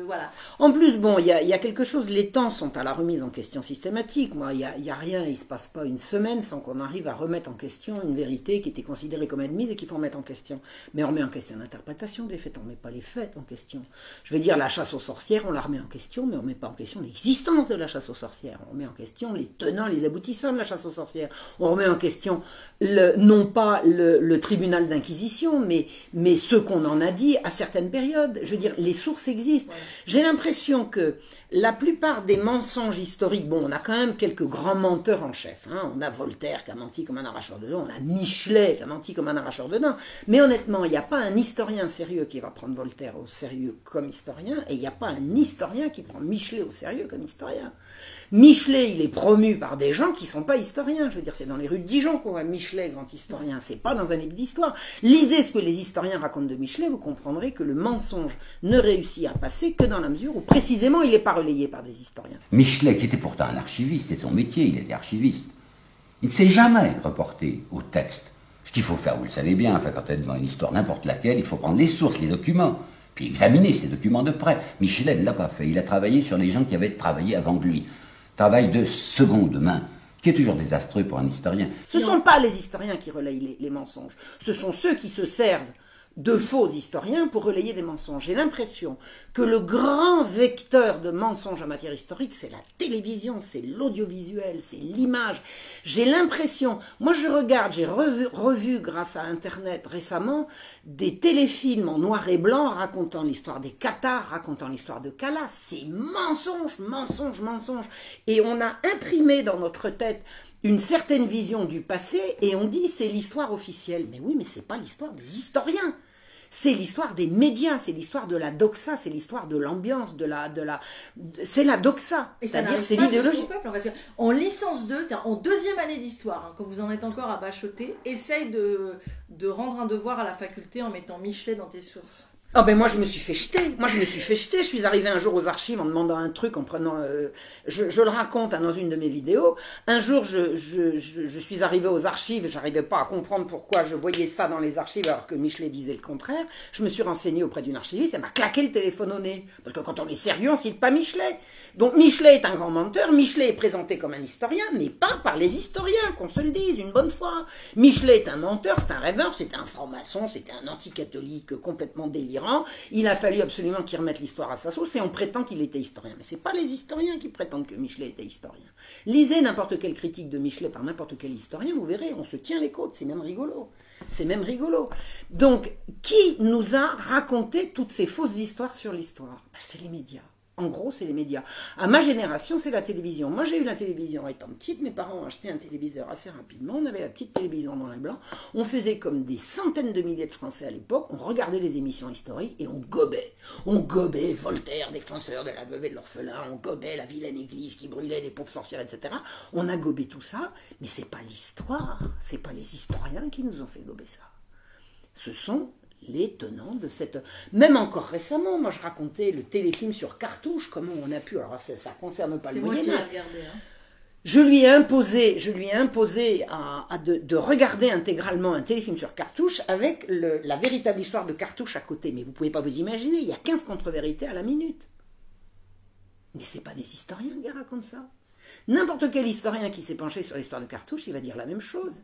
Voilà. En plus, bon, il y a, quelque chose, les temps sont à la remise en question systématique. Moi, il n'y a, rien, il ne se passe pas une semaine sans qu'on arrive à remettre en question une vérité qui était considérée comme admise et qu'il faut remettre en question. Mais on remet en question l'interprétation des faits, on ne met pas les faits en question. Je veux dire, la chasse aux sorcières, on la remet en question, mais on ne met pas en question l'existence de la chasse aux sorcières. On remet en question les tenants, les aboutissants de la chasse aux sorcières. On remet en question le, non pas le, tribunal d'inquisition, mais, mais ce qu'on en a dit à certaines périodes. Je veux dire, les sources existent j'ai l'impression que la plupart des mensonges historiques, bon, on a quand même quelques grands menteurs en chef. Hein. On a Voltaire qui a menti comme un arracheur de dents, on a Michelet qui a menti comme un arracheur de dents. Mais honnêtement, il n'y a pas un historien sérieux qui va prendre Voltaire au sérieux comme historien, et il n'y a pas un historien qui prend Michelet au sérieux comme historien. Michelet, il est promu par des gens qui ne sont pas historiens. Je veux dire, c'est dans les rues de Dijon qu'on voit Michelet, grand historien. C'est pas dans un livre d'histoire. Lisez ce que les historiens racontent de Michelet, vous comprendrez que le mensonge ne réussit à passer que dans la mesure où précisément il n'est pas relayé par des historiens. Michelet, qui était pourtant un archiviste, c'est son métier, il était archiviste, il ne s'est jamais reporté au texte. Ce qu'il faut faire, vous le savez bien, enfin, quand on est devant une histoire n'importe laquelle, il faut prendre les sources, les documents. puis examiner ces documents de près. Michelet ne l'a pas fait. Il a travaillé sur les gens qui avaient travaillé avant lui. Travail de seconde main, qui est toujours désastreux pour un historien. Ce ne sont pas les historiens qui relayent les mensonges, ce sont ceux qui se servent de faux historiens pour relayer des mensonges. J'ai l'impression que le grand vecteur de mensonges en matière historique, c'est la télévision, c'est l'audiovisuel, c'est l'image. J'ai l'impression, moi je regarde, j'ai revu, grâce à Internet récemment des téléfilms en noir et blanc racontant l'histoire des Qatars, racontant l'histoire de Calas. C'est mensonge, mensonge, mensonge. Et on a imprimé dans notre tête une certaine vision du passé et on dit c'est l'histoire officielle. Mais oui, mais c'est pas l'histoire des historiens c'est l'histoire des médias, c'est l'histoire de la doxa, c'est l'histoire de l'ambiance, de la, de la, c'est la doxa, c'est-à-dire c'est l'idéologie. En licence 2, c'est-à-dire en deuxième année d'histoire, hein, quand vous en êtes encore à bachoter, essaye de, de rendre un devoir à la faculté en mettant Michelet dans tes sources. Oh ben moi je me suis fait jeter, moi je me suis fait jeter, je suis arrivé un jour aux archives en demandant un truc, en prenant, euh, je, le raconte hein, dans une de mes vidéos, un jour je, suis arrivé aux archives, j'arrivais pas à comprendre pourquoi je voyais ça dans les archives alors que Michelet disait le contraire, je me suis renseigné auprès d'une archiviste, elle m'a claqué le téléphone au nez, parce que quand on est sérieux on cite pas Michelet. Donc Michelet est un grand menteur, Michelet est présenté comme un historien, mais pas par les historiens, qu'on se le dise une bonne fois. Michelet est un menteur, c'est un rêveur, c'est un franc-maçon, c'était un anticatholique complètement délirant, il a fallu absolument qu'il remette l'histoire à sa sauce et on prétend qu'il était historien. Mais ce n'est pas les historiens qui prétendent que Michelet était historien. Lisez n'importe quelle critique de Michelet par n'importe quel historien, vous verrez, on se tient les côtes, c'est même rigolo. C'est même rigolo. Donc, qui nous a raconté toutes ces fausses histoires sur l'histoire? Ben, C'est les médias. En gros, c'est les médias. À ma génération, c'est la télévision. Moi, j'ai eu la télévision étant petite. Mes parents ont acheté un téléviseur assez rapidement. On avait la petite télévision dans les blanc. On faisait comme des centaines de milliers de Français à l'époque. On regardait les émissions historiques et on gobait. On gobait Voltaire, défenseur de la veuve et de l'orphelin. On gobait la vilaine église qui brûlait les pauvres sorcières, etc. On a gobé tout ça. Mais c'est pas l'histoire. C'est pas les historiens qui nous ont fait gober ça. Ce sont les tenants de cette... Même encore récemment, moi je racontais le téléfilm sur cartouche, comment on a pu... Alors ça ne concerne pas le Moyen. Hein. Je lui ai imposé, je lui ai imposé à, de, regarder intégralement un téléfilm sur cartouche avec la véritable histoire de cartouche à côté. Mais vous ne pouvez pas vous imaginer, il y a 15 contre-vérités à la minute. Mais ce pas des historiens qui racontent ça. N'importe quel historien qui s'est penché sur l'histoire de cartouche, il va dire la même chose.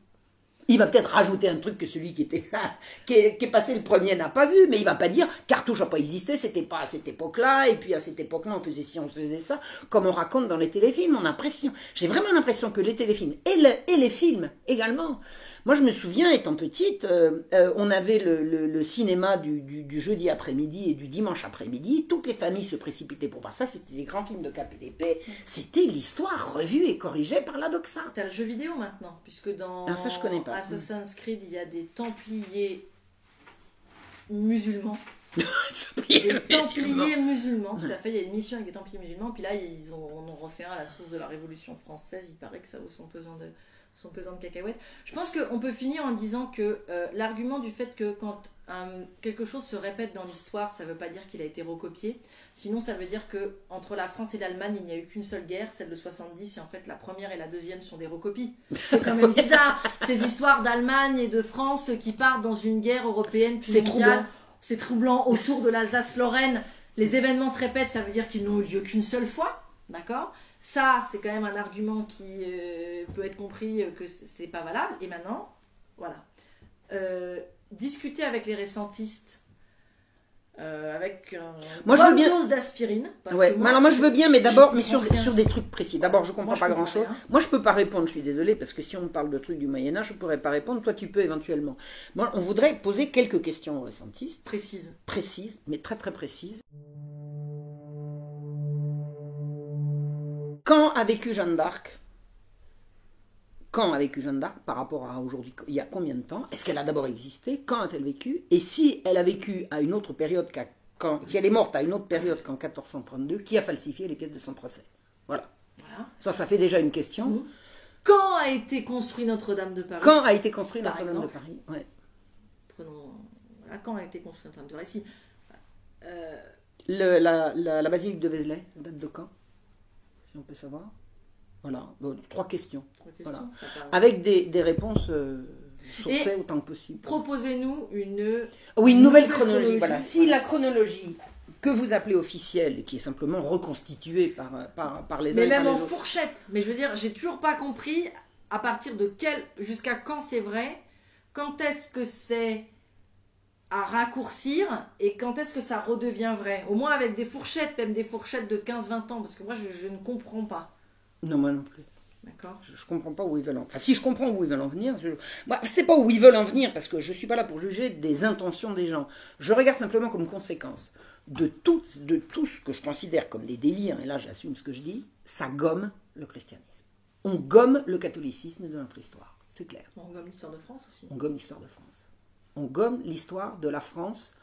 Il va peut-être rajouter un truc que celui qui était qui est, passé le premier n'a pas vu, mais il va pas dire cartouche n'a pas existé, c'était pas à cette époque-là, et puis à cette époque-là on faisait ci, on faisait ça, comme on raconte dans les téléfilms. On a l'impression, j'ai vraiment l'impression que les téléfilms et les films également moi, je me souviens, étant petite, euh, euh, on avait le, cinéma du, jeudi après-midi et du dimanche après-midi. Toutes les familles se précipitaient pour voir ça. C'était des grands films de KPDP. C'était l'histoire revue et corrigée par la Doxa. T'as le jeu vidéo maintenant, puisque dans ah, ça, je connais pas. Assassin's Creed, il y a des Templiers musulmans. des Templiers musulmans, tout à fait. Il y a une mission avec des Templiers musulmans. Puis là, ils ont, on en refait un à la source de la Révolution française. Il paraît que ça vaut son pesant de son pesant de cacahuètes. Je pense qu'on peut finir en disant que euh, l'argument du fait que quand quelque chose se répète dans l'histoire, ça ne veut pas dire qu'il a été recopié. Sinon, ça veut dire que entre la France et l'Allemagne, il n'y a eu qu'une seule guerre, celle de 70, et en fait, la première et la deuxième sont des recopies. C'est quand même bizarre, ces histoires d'Allemagne et de France qui partent dans une guerre européenne C'est troublant. C'est troublant autour de l'Alsace-Lorraine. Les événements se répètent, ça veut dire qu'ils n'ont eu lieu qu'une seule fois. D'accord? Ça, c'est quand même un argument qui euh, peut être compris euh, que c'est pas valable. Et maintenant, voilà. Euh, discuter avec les récentistes avec moi, je veux bien... dose d'aspirine. Ouais. alors moi je veux bien, mais d'abord, mais sur, sur des trucs précis. D'abord, je comprends pas grand chose. Moi, je peux pas répondre. Je suis désolée parce que si on parle de trucs du Moyen Âge, je pourrais pas répondre. Toi, tu peux éventuellement. Moi, on voudrait poser quelques questions aux récentistes. Précises. Précises, mais très très précises. Quand a vécu Jeanne d'Arc? Quand a vécu Jeanne d'Arc par rapport à aujourd'hui Il y a combien de temps? Est-ce qu'elle a d'abord existé? Quand a-t-elle vécu? Et si elle a vécu à une autre période quand, si elle est morte à une autre période qu'en 1432, qui a falsifié les pièces de son procès? Voilà. Ça, ça fait déjà une question. Mmh. Quand a été construit Notre-Dame de Paris? Quand a été construit Notre-Dame de Paris ouais. Prenons. quand a été construit Notre-Dame de Paris? Euh, la, la, basilique de Vézelay, date de quand? On peut savoir. Voilà, trois questions. Avec des, réponses euh, sourçais autant que possible. Proposez-nous une. Oui, une nouvelle, chronologie. Voilà. Si la chronologie que vous appelez officielle, qui est simplement reconstituée par, par, par les Mais et par même les en autres. fourchette. Mais je veux dire, j'ai toujours pas compris à partir de quel. Jusqu'à quand c'est vrai Quand est-ce que c'est à raccourcir et quand est-ce que ça redevient vrai? Au moins avec des fourchettes, même des fourchettes de 15-20 ans, parce que moi je, je ne comprends pas. Non, moi non plus. D'accord Je, je comprends pas où ils veulent en Enfin, si je comprends où ils veulent en venir, je... Moi, c'est pas où ils veulent en venir parce que je suis pas là pour juger des intentions des gens. Je regarde simplement comme conséquence de tout, de tout ce que je considère comme des délires, et là j'assume ce que je dis, ça gomme le christianisme. On gomme le catholicisme de notre histoire, c'est clair. On gomme l'histoire de France aussi. On gomme l'histoire de France. On gomme l'histoire de la France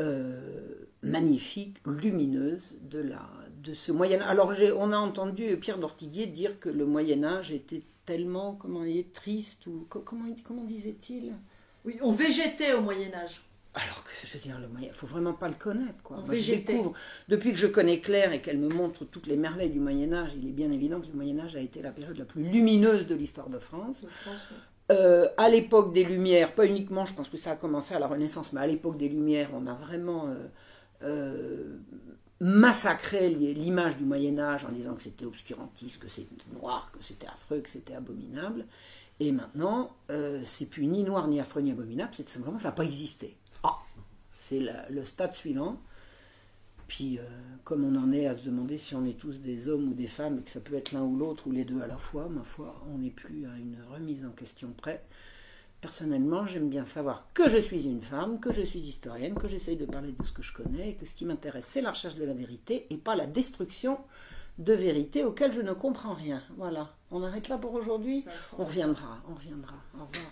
euh, magnifique, lumineuse de, la, de ce Moyen Âge. Alors on a entendu Pierre d'Ortiguier dire que le Moyen Âge était tellement, comment il est, triste, ou co- comment, comment disait-il? Oui, on végétait au Moyen-Âge. alors que je veux dire, le Moyen, faut vraiment pas le connaître, quoi. On Moi, je végétait. découvre, depuis que je connais Claire et qu'elle me montre toutes les merveilles du Moyen Âge, il est bien évident que le Moyen Âge a été la période la plus lumineuse de l'histoire de France. de France, oui. Euh, à l'époque des Lumières, pas uniquement, je pense que ça a commencé à la Renaissance, mais à l'époque des Lumières, on a vraiment euh, euh, massacré li- l'image du Moyen Âge en disant que c'était obscurantiste, que c'était noir, que c'était affreux, que c'était abominable. Et maintenant, c'est plus ni noir, ni affreux, ni abominable, c'est simplement ça n'a pas existé. Ah, c'est le stade suivant. Puis, euh, comme on en est à se demander si on est tous des hommes ou des femmes, et que ça peut être l'un ou l'autre, ou les deux à la fois, ma foi, on n'est plus à une remise en question près. Personnellement, j'aime bien savoir que je suis une femme, que je suis historienne, que j'essaye de parler de ce que je connais, et que ce qui m'intéresse, c'est la recherche de la vérité, et pas la destruction de vérités auxquelles je ne comprends rien. Voilà, on arrête là pour aujourd'hui. On reviendra, on reviendra. Au revoir.